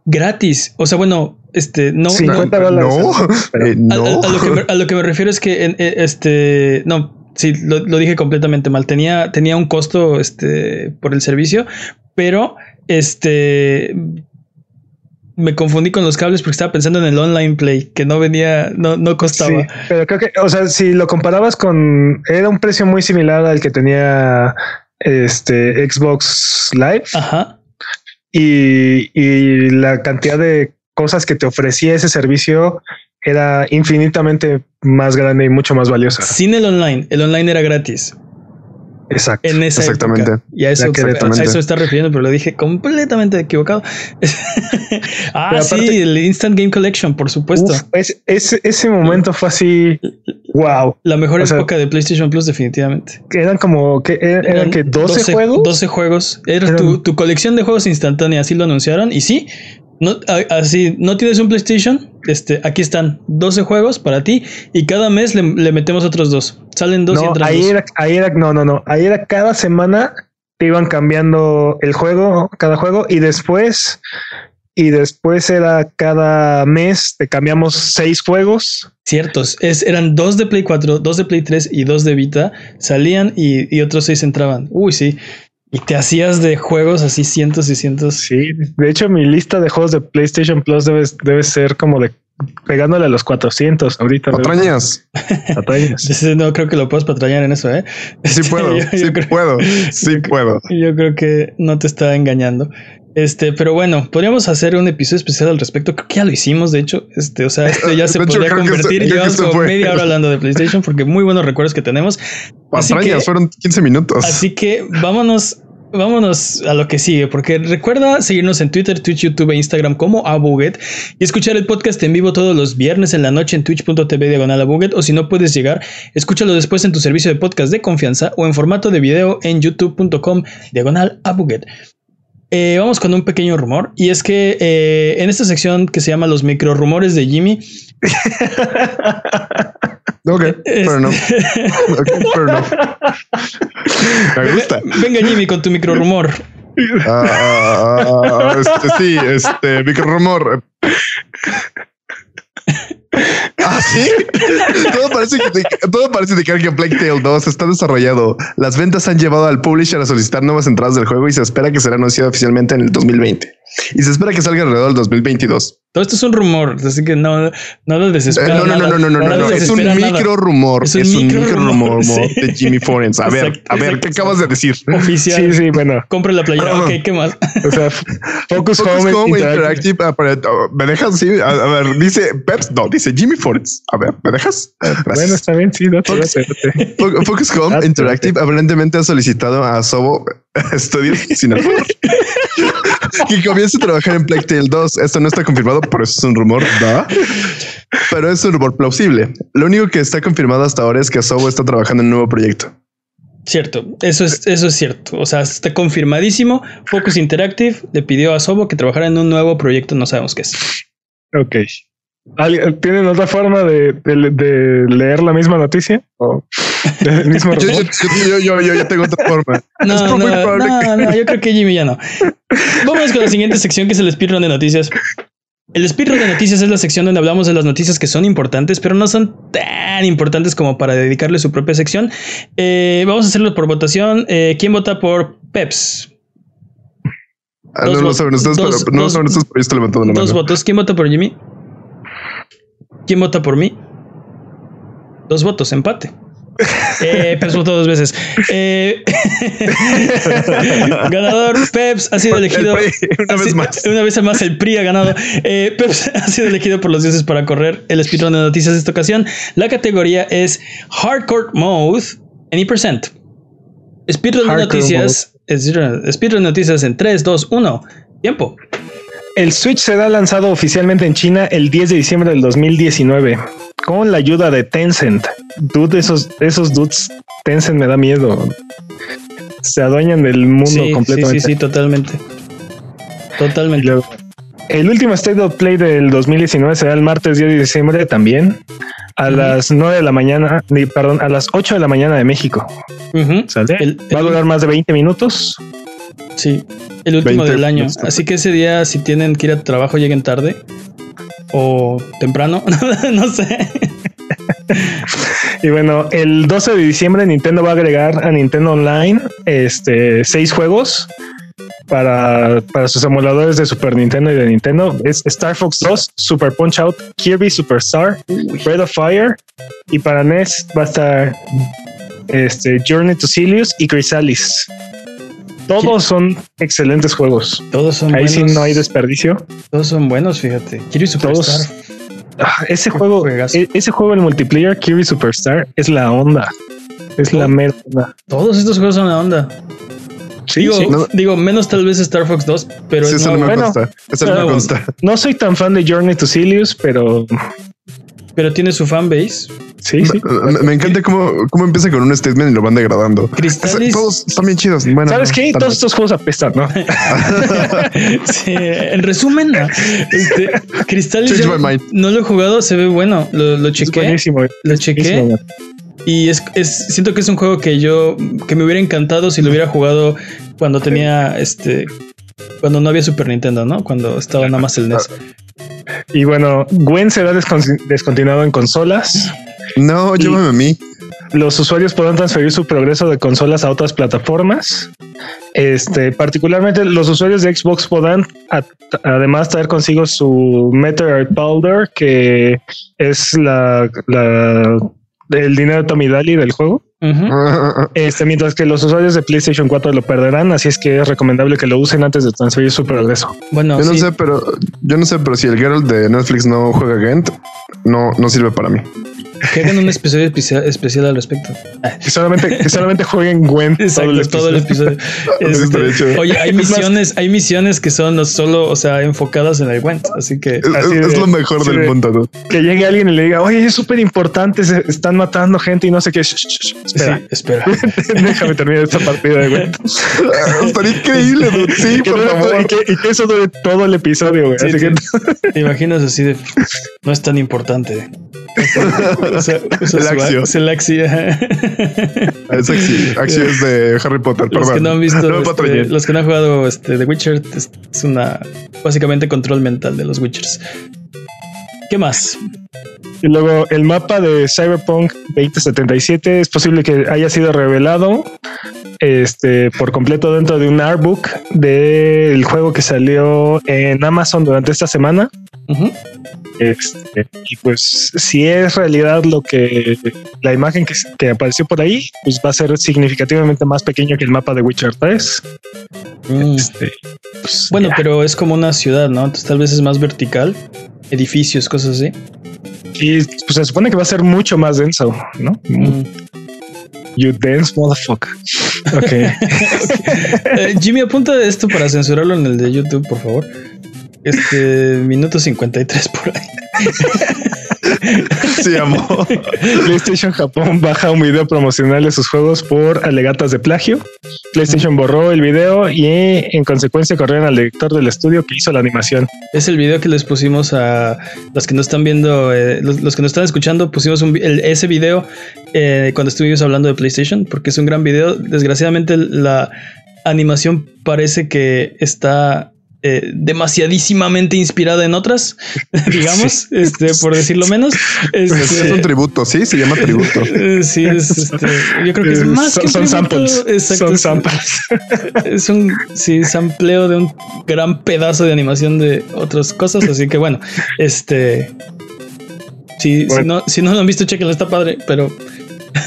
gratis. O sea, bueno, este, no, no, 50 dólares. No, Pero- eh, A, no. a- a lo que me, a lo que me refiero es que en- eh, este no sí lo, lo dije completamente mal tenía tenía un costo este por el servicio pero este me confundí con los cables porque estaba pensando en el online play que no venía no no costaba. Sí, pero creo que, o sea, si lo comparabas con, era un precio muy similar al que tenía este Xbox Live. Ajá. Y, y la cantidad de cosas que te ofrecía ese servicio era infinitamente más grande y mucho más valiosa. sin el online el online era gratis Exacto. en esa Exactamente. época. y a eso, que a eso está refiriendo pero lo dije completamente equivocado [laughs] ah Pero sí aparte- el instant game collection por supuesto Uf, es- ese, ese momento fue así, wow. La mejor O sea- época de PlayStation Plus, definitivamente. Que Eran como que eran, eran que 12, juegos. 12 juegos. Era Eran- tu, tu colección de juegos instantánea, así lo anunciaron. Y sí, no, así, no tienes un PlayStation, este, aquí están 12 juegos para ti y cada mes le, le metemos otros dos. Salen dos y entran ahí dos. era, ahí era, no, no, no. Ahí era cada semana te iban cambiando el juego, cada juego, y después, y después era cada mes te cambiamos seis juegos. Ciertos. Es, eran dos de Play 4, dos de Play 3 y dos de Vita. Salían y, y otros seis entraban. Uy, sí. Y te hacías de juegos así cientos y cientos. Sí, de hecho, mi lista de juegos de PlayStation Plus debe, debe ser como de pegándole a los 400 ahorita. Patrañas. Patrañas. [laughs] No creo que lo puedas patrañar en eso, ¿eh? Sí [laughs] puedo, yo- sí yo creo- puedo, sí yo puedo. Yo creo que no te está engañando. Este, pero bueno, podríamos hacer un episodio especial al respecto. Creo que ya lo hicimos, de hecho. Este, o sea, esto ya [laughs] se podría convertir. Llevamos esto como fue- media hora hablando de PlayStation porque muy buenos recuerdos que tenemos. Así que, Patrañas, fueron 15 minutos. así que vámonos. Vámonos a lo que sigue, porque recuerda seguirnos en Twitter, Twitch, YouTube e Instagram como Abuget y escuchar el podcast en vivo todos los viernes en la noche en twitch.tv diagonal Abuget o si no puedes llegar, escúchalo después en tu servicio de podcast de confianza o en formato de video en youtube.com diagonal Abuget. Eh, vamos con un pequeño rumor y es que eh, en esta sección que se llama los micro rumores de Jimmy, [laughs] Ok, [laughs] pero no. Ok, pero no. [laughs] Me gusta. venga Jimmy con tu micro rumor. Ah, ah, ah, este, sí, este, micro rumor. [laughs] Ah, sí. Todo parece que todo parece indicar que Plague Tale 2 está desarrollado. Las ventas han llevado al publisher a solicitar nuevas entradas del juego y se espera que será anunciado oficialmente en el 2020. Y se espera que salga alrededor del 2022. Todo esto es un rumor, así que no, no lo Eh, desespera. no, no, no, no, no, no, no, no. Es un micro rumor. Es Es un un, micro micro rumor, rumor [laughs] sí. de Jimmy Forens. A ver, Exacto, a ver, exacto. ¿qué acabas de decir? Oficial. Sí, sí, bueno. Compre la playera. Ah. Ok, ¿qué más? O sea, [laughs] Focus, Focus Home, Home Interactive. Interactive. Apparat- oh, ¿Me dejas? Sí. A, a ver, dice Peps. No, dice Jimmy Forens. A ver, ¿me dejas? Eh, Bueno, está bien, sí, date, Focus- date, date. [laughs] Fo- Focus Home Date, Interactive aparentemente ha solicitado a Sobo [laughs] Studios sin albur, [laughs] que comience a trabajar en Plague Tale 2. Esto no está confirmado, pero es un rumor, ¿da? Pero es un rumor plausible. Lo único que está confirmado hasta ahora es que Sobo está trabajando en un nuevo proyecto. Cierto, eso es, eso es cierto. O sea, está confirmadísimo. Focus Interactive le pidió a Sobo que trabajara en un nuevo proyecto, no sabemos qué es. Ok. ¿Alguien- ¿Tienen otra forma de, de- de leer la misma noticia? ¿O del [laughs] mismo Yo, yo, yo, yo, yo, yo tengo otra forma. [laughs] No, no, no, no, yo creo que Jimmy ya no. Vamos con la siguiente sección que es el speedrun de noticias. El speedrun de noticias es la sección donde hablamos de las noticias que son importantes, pero no son tan importantes como para dedicarle su propia sección. Eh, vamos a hacerlo por votación. Eh, ¿Quién vota por Peps? Ah, Dos no lo votos- saben ustedes, dos- pero no lo dos- saben ustedes, pero yo estoy levantando la Dos mano. votos. ¿Quién vota por Jimmy? ¿Quién vota por mí? Dos votos, empate. Eh, Peps votó dos veces. Eh, [laughs] ganador, Peps ha sido elegido. una vez más. Una vez más, el PRI ha ganado. Eh, Peps [laughs] ha sido elegido por los dioses para correr el speedrun de noticias de esta ocasión. La categoría es Hardcore Mode any percent. Speedrun de noticias. Speedrun de noticias en 3, 2, 1. Tiempo. El Switch será lanzado oficialmente en China el 10 de diciembre del 2019 con la ayuda de Tencent. Dude, esos, esos dudes, Tencent me da miedo. Se adueñan del mundo Sí, sí, completamente. sí, sí, totalmente. Totalmente. Luego, El último State of Play del 2019 será el martes 10 de diciembre también a las 9 de la mañana, ni, perdón, a las 8 de la mañana de México. El- Va a el- durar más de 20 minutos. Sí, el último 20 del año. minutos. Así que ese día, si tienen que ir a trabajo, lleguen tarde o temprano, [laughs] no sé. Y bueno, el 12 de diciembre Nintendo va a agregar a Nintendo Online este seis juegos para, para sus emuladores de Super Nintendo y de Nintendo. Es Star Fox 2, Super Punch Out, Kirby Superstar, Breath of Fire y para NES va a estar este Journey to Silius y Chrysalis. Todos son excelentes juegos. Todos son Ahí buenos. sí no hay desperdicio. Todos son buenos, fíjate. Kirby Superstar. Todos. Ah, ese juego, Juegazo. e- ese juego el multiplayer Kirby Superstar es la onda. Es la mera onda. Todos estos juegos son la onda. Sí, digo, sí. No. digo, menos tal vez Star Fox 2, pero Sí, es eso no me bueno. consta. Eso no me consta. No soy tan fan de Journey to Silius, pero pero tiene su fanbase. sí, sí. Me, me encanta cómo, cómo empieza con un statement y lo van degradando. Cristalis. Todos están bien chidos. Bueno, ¿Sabes no, qué? tal Todos estos juegos apestan, ¿no? [laughs] Sí, en resumen, este, yo my mind. no lo he jugado, se ve bueno. Lo, lo Es chequé. buenísimo. Lo chequé. buenísimo. Y es, es- siento que es un juego que yo, que me hubiera encantado si lo hubiera jugado cuando tenía este, cuando no había Super Nintendo, ¿no? Cuando estaba nada más el NES. Y bueno, Gwen será descon- descontinuado en consolas. No, llévame a mí. Los usuarios podrán transferir su progreso de consolas a otras plataformas. Este, particularmente los usuarios de Xbox podrán además traer consigo su Meteor Powder, que es la, la el dinero de Tommy Daly del juego. [laughs] Este, mientras que los usuarios de PlayStation 4 lo perderán, así es que es recomendable que lo usen antes de transferir su progreso. Bueno, Yo no sí, sé, pero yo no sé, pero si el Geralt de Netflix no juega Gent, no, no sirve para mí. que hagan un episodio especial, al respecto. Que solamente, que solamente jueguen Gwen Exacto, todo el episodio. [laughs] Este, oye, hay misiones, hay misiones que son no solo, o sea, enfocadas en el Gwent, así que Es, Así es- es de- lo mejor del de- mundo. ¿no? Que llegue alguien y le diga, oye, es súper importante, se están matando gente y no sé qué. Shh, shh, shh, espera, sí, espera. [laughs] déjame terminar esta partida de Gwen. Ah, Estaría increíble, dude. Sí, por favor. y, que, y que eso dure todo el episodio, güey. Sí, Así sí. que [laughs] Te imaginas así de no es tan importante. O sea, usa El Axio. es el Axio. Es es de Harry Potter. Los Perdón. que no han visto, No este, los que no han jugado este, The Witcher, es, es una básicamente control mental de los Witchers. ¿Qué más? Y luego el mapa de Cyberpunk 2077 es posible que haya sido revelado este, por completo dentro de un artbook del juego que salió en Amazon durante esta semana. Este, y pues si es realidad lo que la imagen que, que apareció por ahí, pues va a ser significativamente más pequeño que el mapa de Witcher 3. Mm. Este, pues, Bueno, ya. pero es como una ciudad, ¿no? Entonces tal vez es más vertical, edificios, cosas así. Y pues se supone que va a ser mucho más denso, ¿no? Mm. You dance, motherfucker. Ok. [laughs] Eh, Jimmy, apunta esto para censurarlo en el de YouTube, por favor. Este minuto 53 por ahí. Sí, amo. PlayStation Japón baja un video promocional de sus juegos por alegatas de plagio. PlayStation borró el video y en consecuencia corrieron al director del estudio que hizo la animación. Es el video que les pusimos a los que no están viendo, eh, los, los que nos están escuchando, pusimos un vi- el- ese video eh, cuando estuvimos hablando de PlayStation, porque es un gran video. Desgraciadamente la animación parece que está eh, demasiadísimamente inspirada en otras, [laughs] digamos, este, por decirlo menos. Es, Este, es un tributo, sí, se llama tributo. [laughs] eh, Sí, es, este, yo creo que es más que un son tributo. samples. Exacto, son es- samples. [laughs] es un sí, sampleo de un gran pedazo de animación de otras cosas. Así que bueno, este. Si, no, si no lo han visto, chequenlo, está padre, pero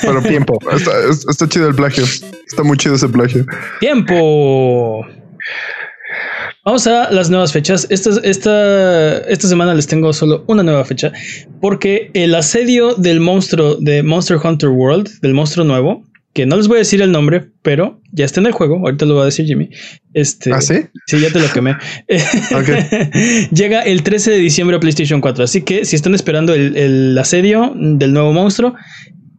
Pero tiempo. Está, está, chido el plagio. Está muy chido ese plagio. Tiempo. Vamos a las nuevas fechas. Esta, esta, esta semana les tengo solo una nueva fecha. Porque el asedio del monstruo de Monster Hunter World, del monstruo nuevo, que no les voy a decir el nombre, pero ya está en el juego. Ahorita lo va a decir Jimmy. Este, ¿Ah, sí? Sí, ya te lo quemé. [laughs] [laughs] Llega el 13 de diciembre a PlayStation 4. Así que si están esperando el, el asedio del nuevo monstruo,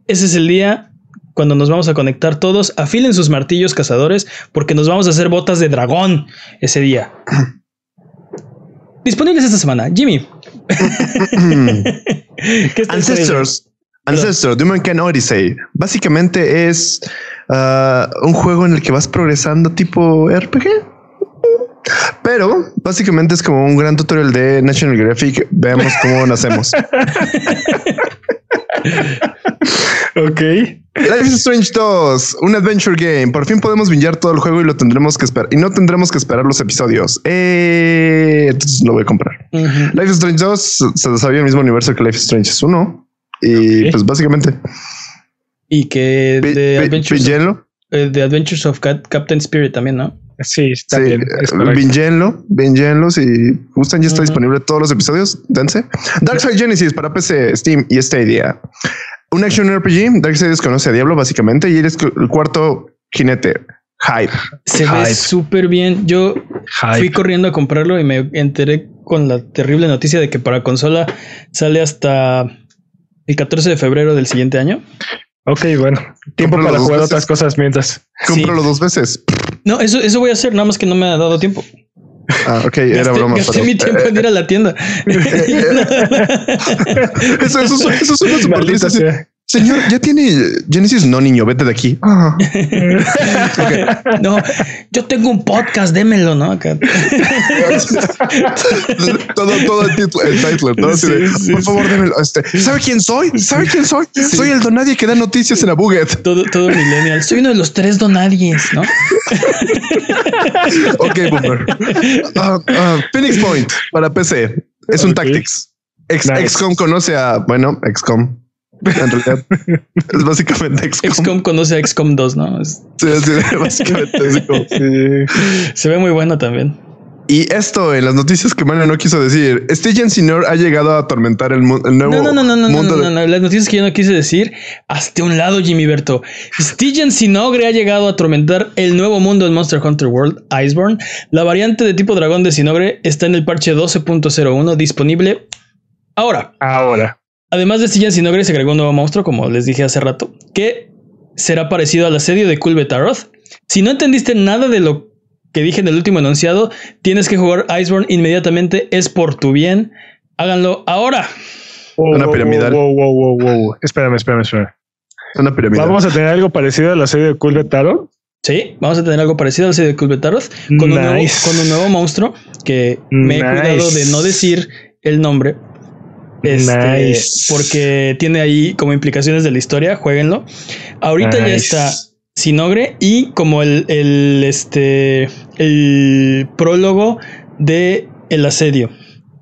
ese es el día cuando nos vamos a conectar todos, afilen sus martillos cazadores porque nos vamos a hacer botas de dragón ese día. Disponibles esta semana. Jimmy. [laughs] Ancestors. Ancestors, Humankind Odyssey. Básicamente es uh, un juego en el que vas progresando tipo RPG. Pero básicamente es como un gran tutorial de National Graphic. Veamos cómo nacemos. [laughs] ok. Life is Strange 2, un adventure game. Por fin podemos vinjar todo el juego y lo tendremos que esperar. Y no tendremos que esperar los episodios. Eh, entonces lo voy a comprar. Life is Strange 2 se desarrolla el mismo universo que Life is Strange 1. Y pues básicamente. Y que de Adventures, of, eh, de Adventures of Captain Spirit también, ¿no? Sí, está bien. Bingenlo, bingenlo. Si gustan, ya está disponible todos los episodios. Dense. Darkseid Genesis para PC, Steam y Stadia. Un action RPG. Darkseid desconoce a Diablo, básicamente, y eres el cuarto jinete. Hype. Se ve súper bien. Yo fui corriendo a comprarlo y me enteré con la terrible noticia de que para consola sale hasta el 14 de febrero del siguiente año. Ok, bueno, tiempo para jugar otras cosas mientras. Cómpralo dos veces. No, eso, eso voy a hacer, nada más que no me ha dado tiempo. Ah, ok, era broma. Gasté mi tiempo en ir a la tienda. [laughs] eso, eso, eso suena súper Señor, ya tiene Genesis. No, niño, vete de aquí. No, yo tengo un podcast, démelo, ¿no? [laughs] todo, todo el título, el title, ¿no? Por favor, démelo. Este, ¿Sabe quién soy? ¿Sabe quién soy? Soy el donadie que da noticias en la Buget. Todo, todo millennial. Soy uno de los tres donadies, ¿no? [laughs] ok, boomer. Uh, uh, Phoenix Point para PC. Es un Tactics. XCOM conoce a, bueno, XCOM en realidad [laughs] es básicamente XCOM. XCOM conoce a XCOM 2, ¿no? Sí, [laughs] sí, básicamente Se ve muy bueno también. Y esto en las noticias que Mario no quiso decir, Stygian Sinor ha llegado a atormentar el, nuevo no, no, no, no, no, mundo. No, no, no, las noticias que yo no quise decir, hasta un lado, Jimmy Berto. Stygian Sinogre ha llegado a atormentar el nuevo mundo en Monster Hunter World Iceborne. La variante de tipo dragón de Sinogre está en el parche 12.01 disponible ahora. Ahora. Además de Stygian Sinogre se agregó un nuevo monstruo, como les dije hace rato, que será parecido al asedio de Kulbetaroth. Si no entendiste nada de lo que dije en el último enunciado, tienes que jugar Iceborne inmediatamente, es por tu bien. Háganlo ahora. una piramidal. Wow, wow, wow, wow, Espérame, espérame, espérame. Una piramidal. ¿Vamos a tener algo parecido al asedio de Kulbetaroth? Sí, vamos a tener algo parecido al asedio de Kulbetaroth con, un nuevo, con un nuevo monstruo que me he cuidado de no decir el nombre este, Porque tiene ahí como implicaciones de la historia, jueguenlo. Ahorita ya está Sinogre y como el, el, este, el prólogo de El asedio.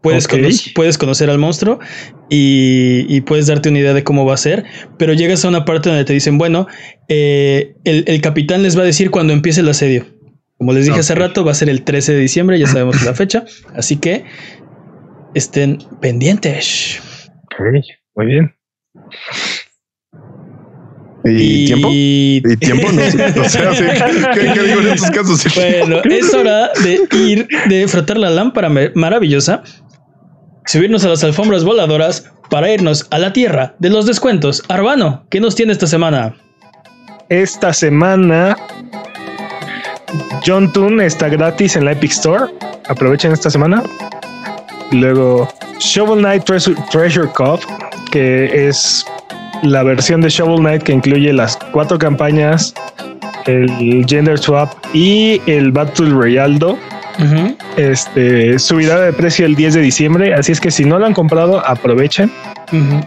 Puedes, puedes conocer al monstruo y, puedes darte una idea de cómo va a ser, pero llegas a una parte donde te dicen, bueno, eh, el, capitán les va a decir cuando empiece el asedio. Como les dije hace rato, va a ser el 13 de diciembre, ya sabemos la fecha, así que estén pendientes. muy bien. ¿Y, tiempo? [laughs] ¿Y tiempo? No, sé, ¿qué, digo en estos casos? Bueno, es hora de ir, de frotar la lámpara maravillosa, subirnos a las alfombras voladoras para irnos a la tierra de los descuentos. Arbano, ¿qué nos tiene esta semana? Esta semana John Toon está gratis en la Epic Store. Aprovechen esta semana. Luego Shovel Knight Treasure, Cove, que es la versión de Shovel Knight que incluye las cuatro campañas, el Gender Swap y el Battle Royale. Este subirá de precio el 10 de diciembre, así es que si no lo han comprado, aprovechen.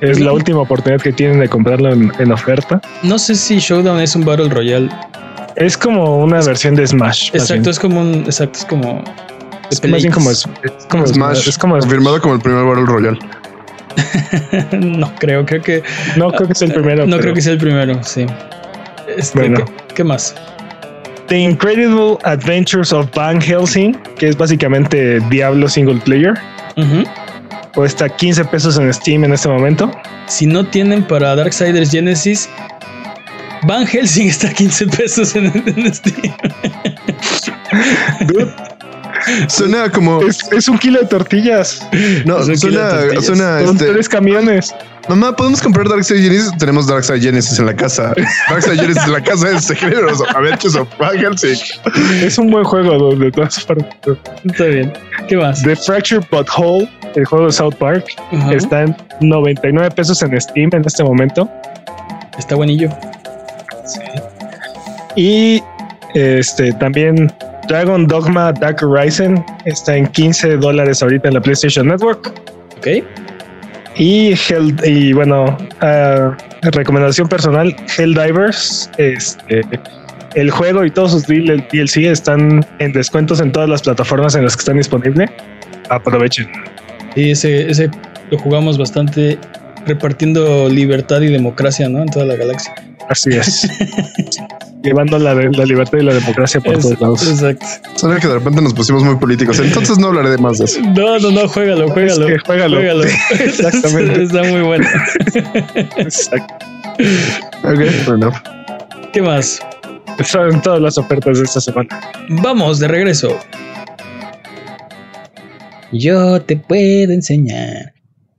Es la última oportunidad que tienen de comprarlo en, oferta. No sé si Showdown es un Battle Royale. Es como una versión de Smash. Exacto, es como un, exacto, es como es más bien como, es, como Smash. Es como confirmado como el primer Battle Royale. [laughs] no creo, creo que. No creo que sea el primero. No creo que sea el primero, sí. Este, Bueno. ¿qué, qué más? The Incredible Adventures of Van Helsing, que es básicamente Diablo single player. Ujú. Cuesta 15 pesos en Steam en este momento. Si no tienen para Darksiders Genesis, Van Helsing [laughs] está a 15 pesos en, en Steam. Dude, Suena como. es, es un kilo de tortillas. No, Es suena. tortillas. suena Son este, tres camiones. Mamá, ¿podemos comprar Darkseid Genesis? Tenemos Darkseid Genesis en la casa. Darkseid Genesis en la casa de Secretos. Adventures of Van Helsing. Es un buen juego de todas formas. Está bien. ¿Qué más? The Fractured But Whole, el juego de South Park, Ajá. está en 99 pesos en Steam en este momento. Está buenillo. Y este también Dragon Dogma Dark Horizon está en 15 dólares ahorita en la PlayStation Network. Ok. Y, Hell, y bueno, ah, recomendación personal, Helldivers, este, el juego y todos sus DL- DLC están en descuentos en todas las plataformas en las que están disponibles. Aprovechen. Y ese, ese lo jugamos bastante repartiendo libertad y democracia, ¿no? En toda la galaxia. Así es. [laughs] Llevando la, la libertad y la democracia por Es- todos lados. exacto. Suena que de repente nos pusimos muy políticos. Entonces no hablaré de más de eso. No, no, no, juégalo, juégalo. que juégalo. [laughs] [laughs] Exactamente. Está muy bueno. Exacto. Ok, fair enough. ¿Qué más? Son todas las ofertas de esta semana. Vamos de regreso. Yo te puedo enseñar.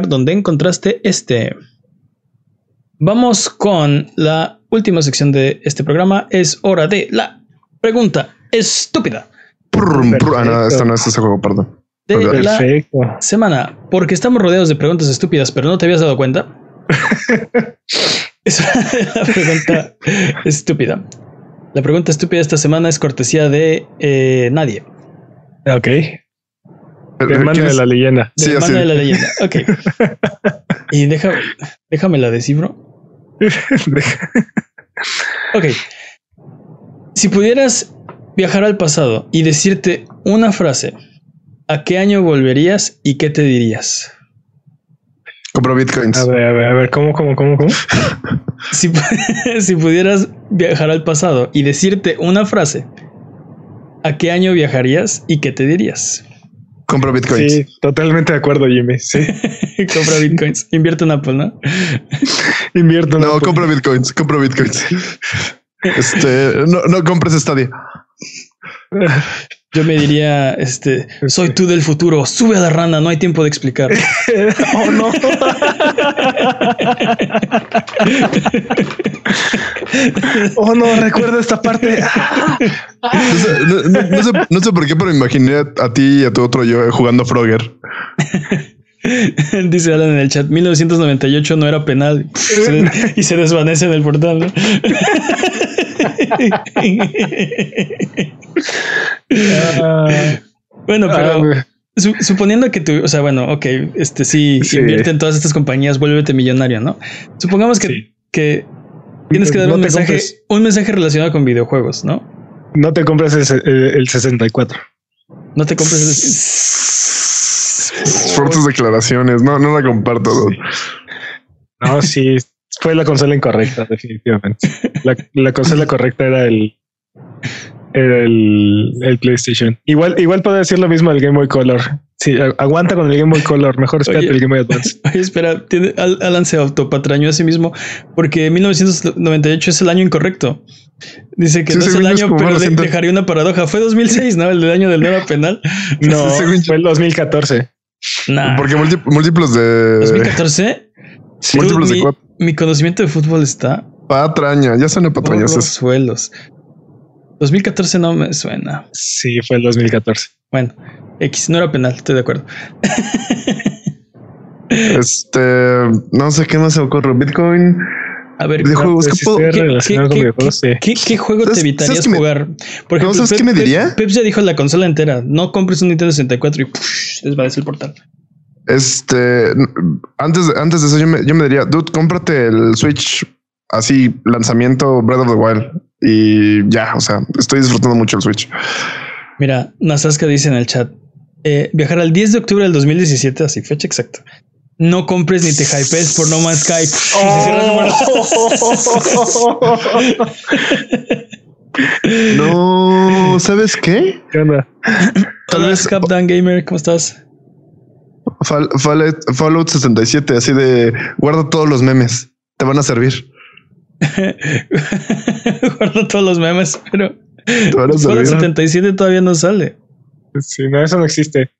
donde encontraste este. Vamos con la última sección de este programa. Es hora de la pregunta estúpida. Ah, no, esto no es ese juego, perdón. de la Perfecto. semana. Porque estamos rodeados de preguntas estúpidas, pero no te habías dado cuenta. [laughs] es la pregunta estúpida. La pregunta estúpida esta semana es cortesía de eh, nadie. Ok. ¿Quién Hermano de la leyenda. Sí, de la leyenda. Ok. [laughs] y deja, déjame la descifro. [laughs] Ok. Si pudieras viajar al pasado y decirte una frase, ¿a qué año volverías y qué te dirías? Compro bitcoins. A ver, a ver, a ver, ¿cómo, cómo, cómo, cómo? [laughs] Si pudieras viajar al pasado y decirte una frase, ¿a qué año viajarías y qué te dirías? Compro bitcoins. Sí, totalmente de acuerdo, Jimmy. Sí, [laughs] Compra bitcoins, invierte en Apple, ¿no? [laughs] invierto. en No, Apple. compro bitcoins. Compro bitcoins. [laughs] Este, no, no compres Stadia. Yo me diría, este, soy tú del futuro, sube a la rana, no hay tiempo de explicar. [laughs] oh, no. oh, no, recuerda esta parte. No sé, no- no- no sé, no sé por qué, pero imaginé a, ti y a tu otro yo jugando Frogger. Dice Alan en el chat, 1998 no era penal [laughs] y se desvanece en el portal. [laughs] ¿no? Ah, bueno, ah, pero su- suponiendo que tú, o sea, bueno, ok, este sí, Sí. invierte en todas estas compañías, vuélvete millonario, ¿no? Supongamos que, Sí. que tienes que dar No un mensaje, compres- un mensaje relacionado con videojuegos, ¿no? No te compres el, el- el 64. No te compres Fuertes declaraciones. No, no la comparto. No, sí, fue la consola incorrecta, definitivamente. La, la consola correcta era el, era el, el PlayStation. Igual, igual puedo decir lo mismo del Game Boy Color. Sí, aguanta con el Game Boy Color. Mejor espérate Oye. el Game Boy [laughs] Advance. Oye, espera, tiene- Al- Alan se autopatrañó a sí mismo porque 1998 es el año incorrecto. Dice que Sí, no es el año, pero dejaría una paradoja. Fue 2006, ¿no? El año del era penal. [laughs] No, fue el 2014. Nah. Porque múlti- múltiplos de 2014. Sí, múltiplos de mi, cuatro. Mi conocimiento de fútbol está patraña. Ya son por patrañas. los suelos. 2014 no me suena. sí, fue el 2014. Bueno, X no era penal, estoy de acuerdo. [laughs] Este, no sé qué más se ocurre. Bitcoin. A ver, Videojuegos, ¿qué puedo- sí, ¿qué, relacionado con qué- videojuegos, sí. qué- qué juego te ¿Sabes- evitarías jugar? Por No, ¿sabes qué me diría? Pep ya dijo la consola entera. No compres un Nintendo 64 y push, desvanece el portal. Este, antes, de- antes de eso, yo me, yo me diría, dude, cómprate el Switch así, lanzamiento Breath of the Wild. Y ya, o sea, estoy disfrutando mucho el Switch. Mira, Nasaska dice en el chat: eh, viajar al 10 de octubre del 2017, así fecha exacta. No compres ni te hypees por No Man's Sky. [laughs] [laughs] No, ¿sabes qué? ¿Qué onda? Tal Hola, vez Captain Gamer, ¿cómo estás? Fall- Fallout, Fallout 67, así de guarda todos los memes, te van a servir. [laughs] Guardo todos los memes, pero Te van a Fallout servir. 77 todavía no sale. Sí, no, eso no existe.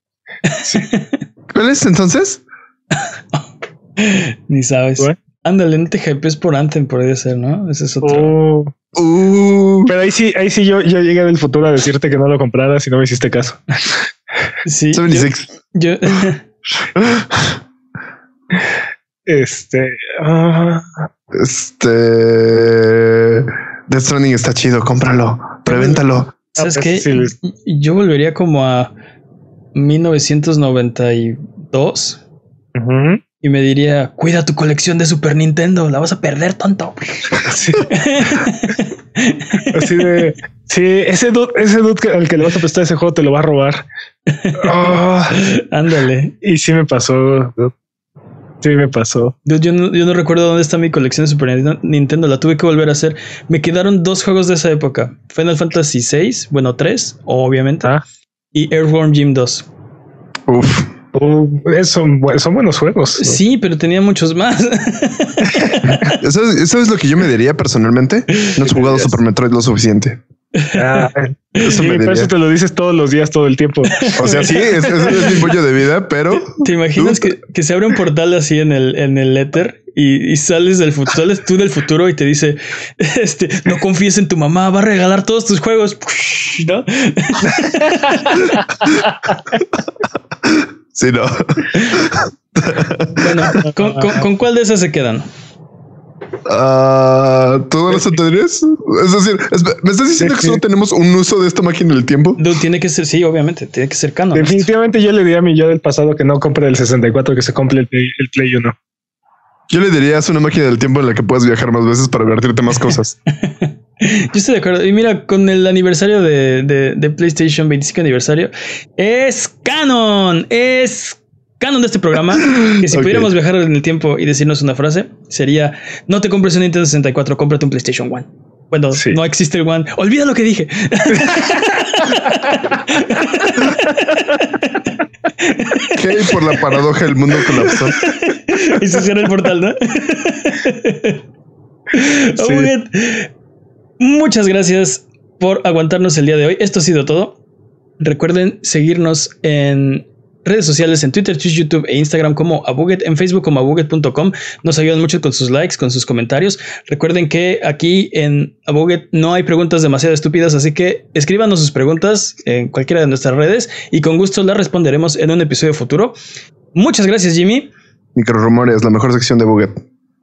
[laughs] ¿Cuál es entonces? [laughs] Ni sabes. ¿What? Ándale, no te hypees por Anthem, podría ser, ¿no? Ese es otro. Oh. Uh, Pero ahí sí, ahí sí yo, yo llegué del futuro a decirte que no lo compraras y no me hiciste caso. Sí, yo, 76. yo- Este. ah, Este. Death Stranding está chido, cómpralo, prevéntalo. ¿sabes Ah, qué? Yo volvería como a 1992 ujú. Y me diría, cuida tu colección de Super Nintendo, la vas a perder tonto. [laughs] Sí. Así de. Sí, ese dude, ese dude al que le vas a prestar ese juego te lo va a robar. Ah, Ándale. y sí me pasó. dude. Sí me pasó. Dude, Yo no, yo no recuerdo dónde está mi colección de Super Nintendo- la tuve que volver a hacer. Me quedaron dos juegos de esa época: Final Fantasy VI, bueno, 3, obviamente, Ah. y Earthworm Jim 2. Uf. Uh, es- son, bu- son buenos juegos. Sí, pero tenía muchos más. [laughs] ¿Sabes, sabes lo que yo me diría personalmente? No has jugado Super Metroid lo suficiente. Ah, Eso me eso te lo dices todos los días, todo el tiempo. O sea, sí, es, es, es mi pollo de vida, pero ¿Te imaginas que, que se abre un portal así en el, en el éter y, y sales del futuro, sales tú del futuro y te dice, [laughs] este, no confíes en tu mamá, va a regalar todos tus juegos, [laughs] ¿no? Sí, no. Bueno, [laughs] ¿con, con- con cuál de esas se quedan? Ah, ¿Todas las anteriores? Es decir, es- ¿me estás diciendo que solo tenemos un uso de esta máquina del tiempo? Dude, tiene que ser, sí, obviamente, tiene que ser canon. Definitivamente yo le diría a mi yo del pasado que no compre el 64, que se compre el Play, el Play 1. Yo le diría es una máquina del tiempo en la que puedes viajar más veces para divertirte más cosas. [laughs] Yo estoy de acuerdo. Y mira, con el aniversario de, de- de PlayStation 25 aniversario, es canon, es canon de este programa. Que si pudiéramos viajar en el tiempo y decirnos una frase, sería: No te compres un Nintendo 64, cómprate un PlayStation One. Bueno, Sí. no existe el One. Olvida lo que dije. [laughs] ¿Qué? Por la paradoja el mundo colapsó. y se cierra el portal, ¿no? Muchas gracias por aguantarnos el día de hoy. Esto ha sido todo. Recuerden seguirnos en redes sociales en Twitter, Twitch, YouTube e Instagram como Abuget, en Facebook como abuget.com. Nos ayudan mucho con sus likes, con sus comentarios. Recuerden que aquí en Abuget no hay preguntas demasiado estúpidas, así que escríbanos sus preguntas en cualquiera de nuestras redes y con gusto las responderemos en un episodio futuro. Muchas gracias, Jimmy. Microrumores, la mejor sección de Buget.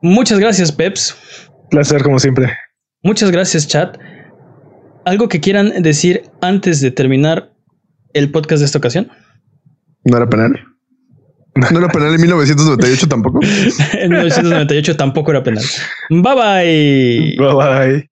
Muchas gracias, Peps. Placer como siempre. Muchas gracias, chat. ¿Algo que quieran decir antes de terminar el podcast de esta ocasión? ¿No era penal? ¿No era penal en 1998 tampoco? [laughs] En 1998 tampoco era penal. Bye bye. Bye bye.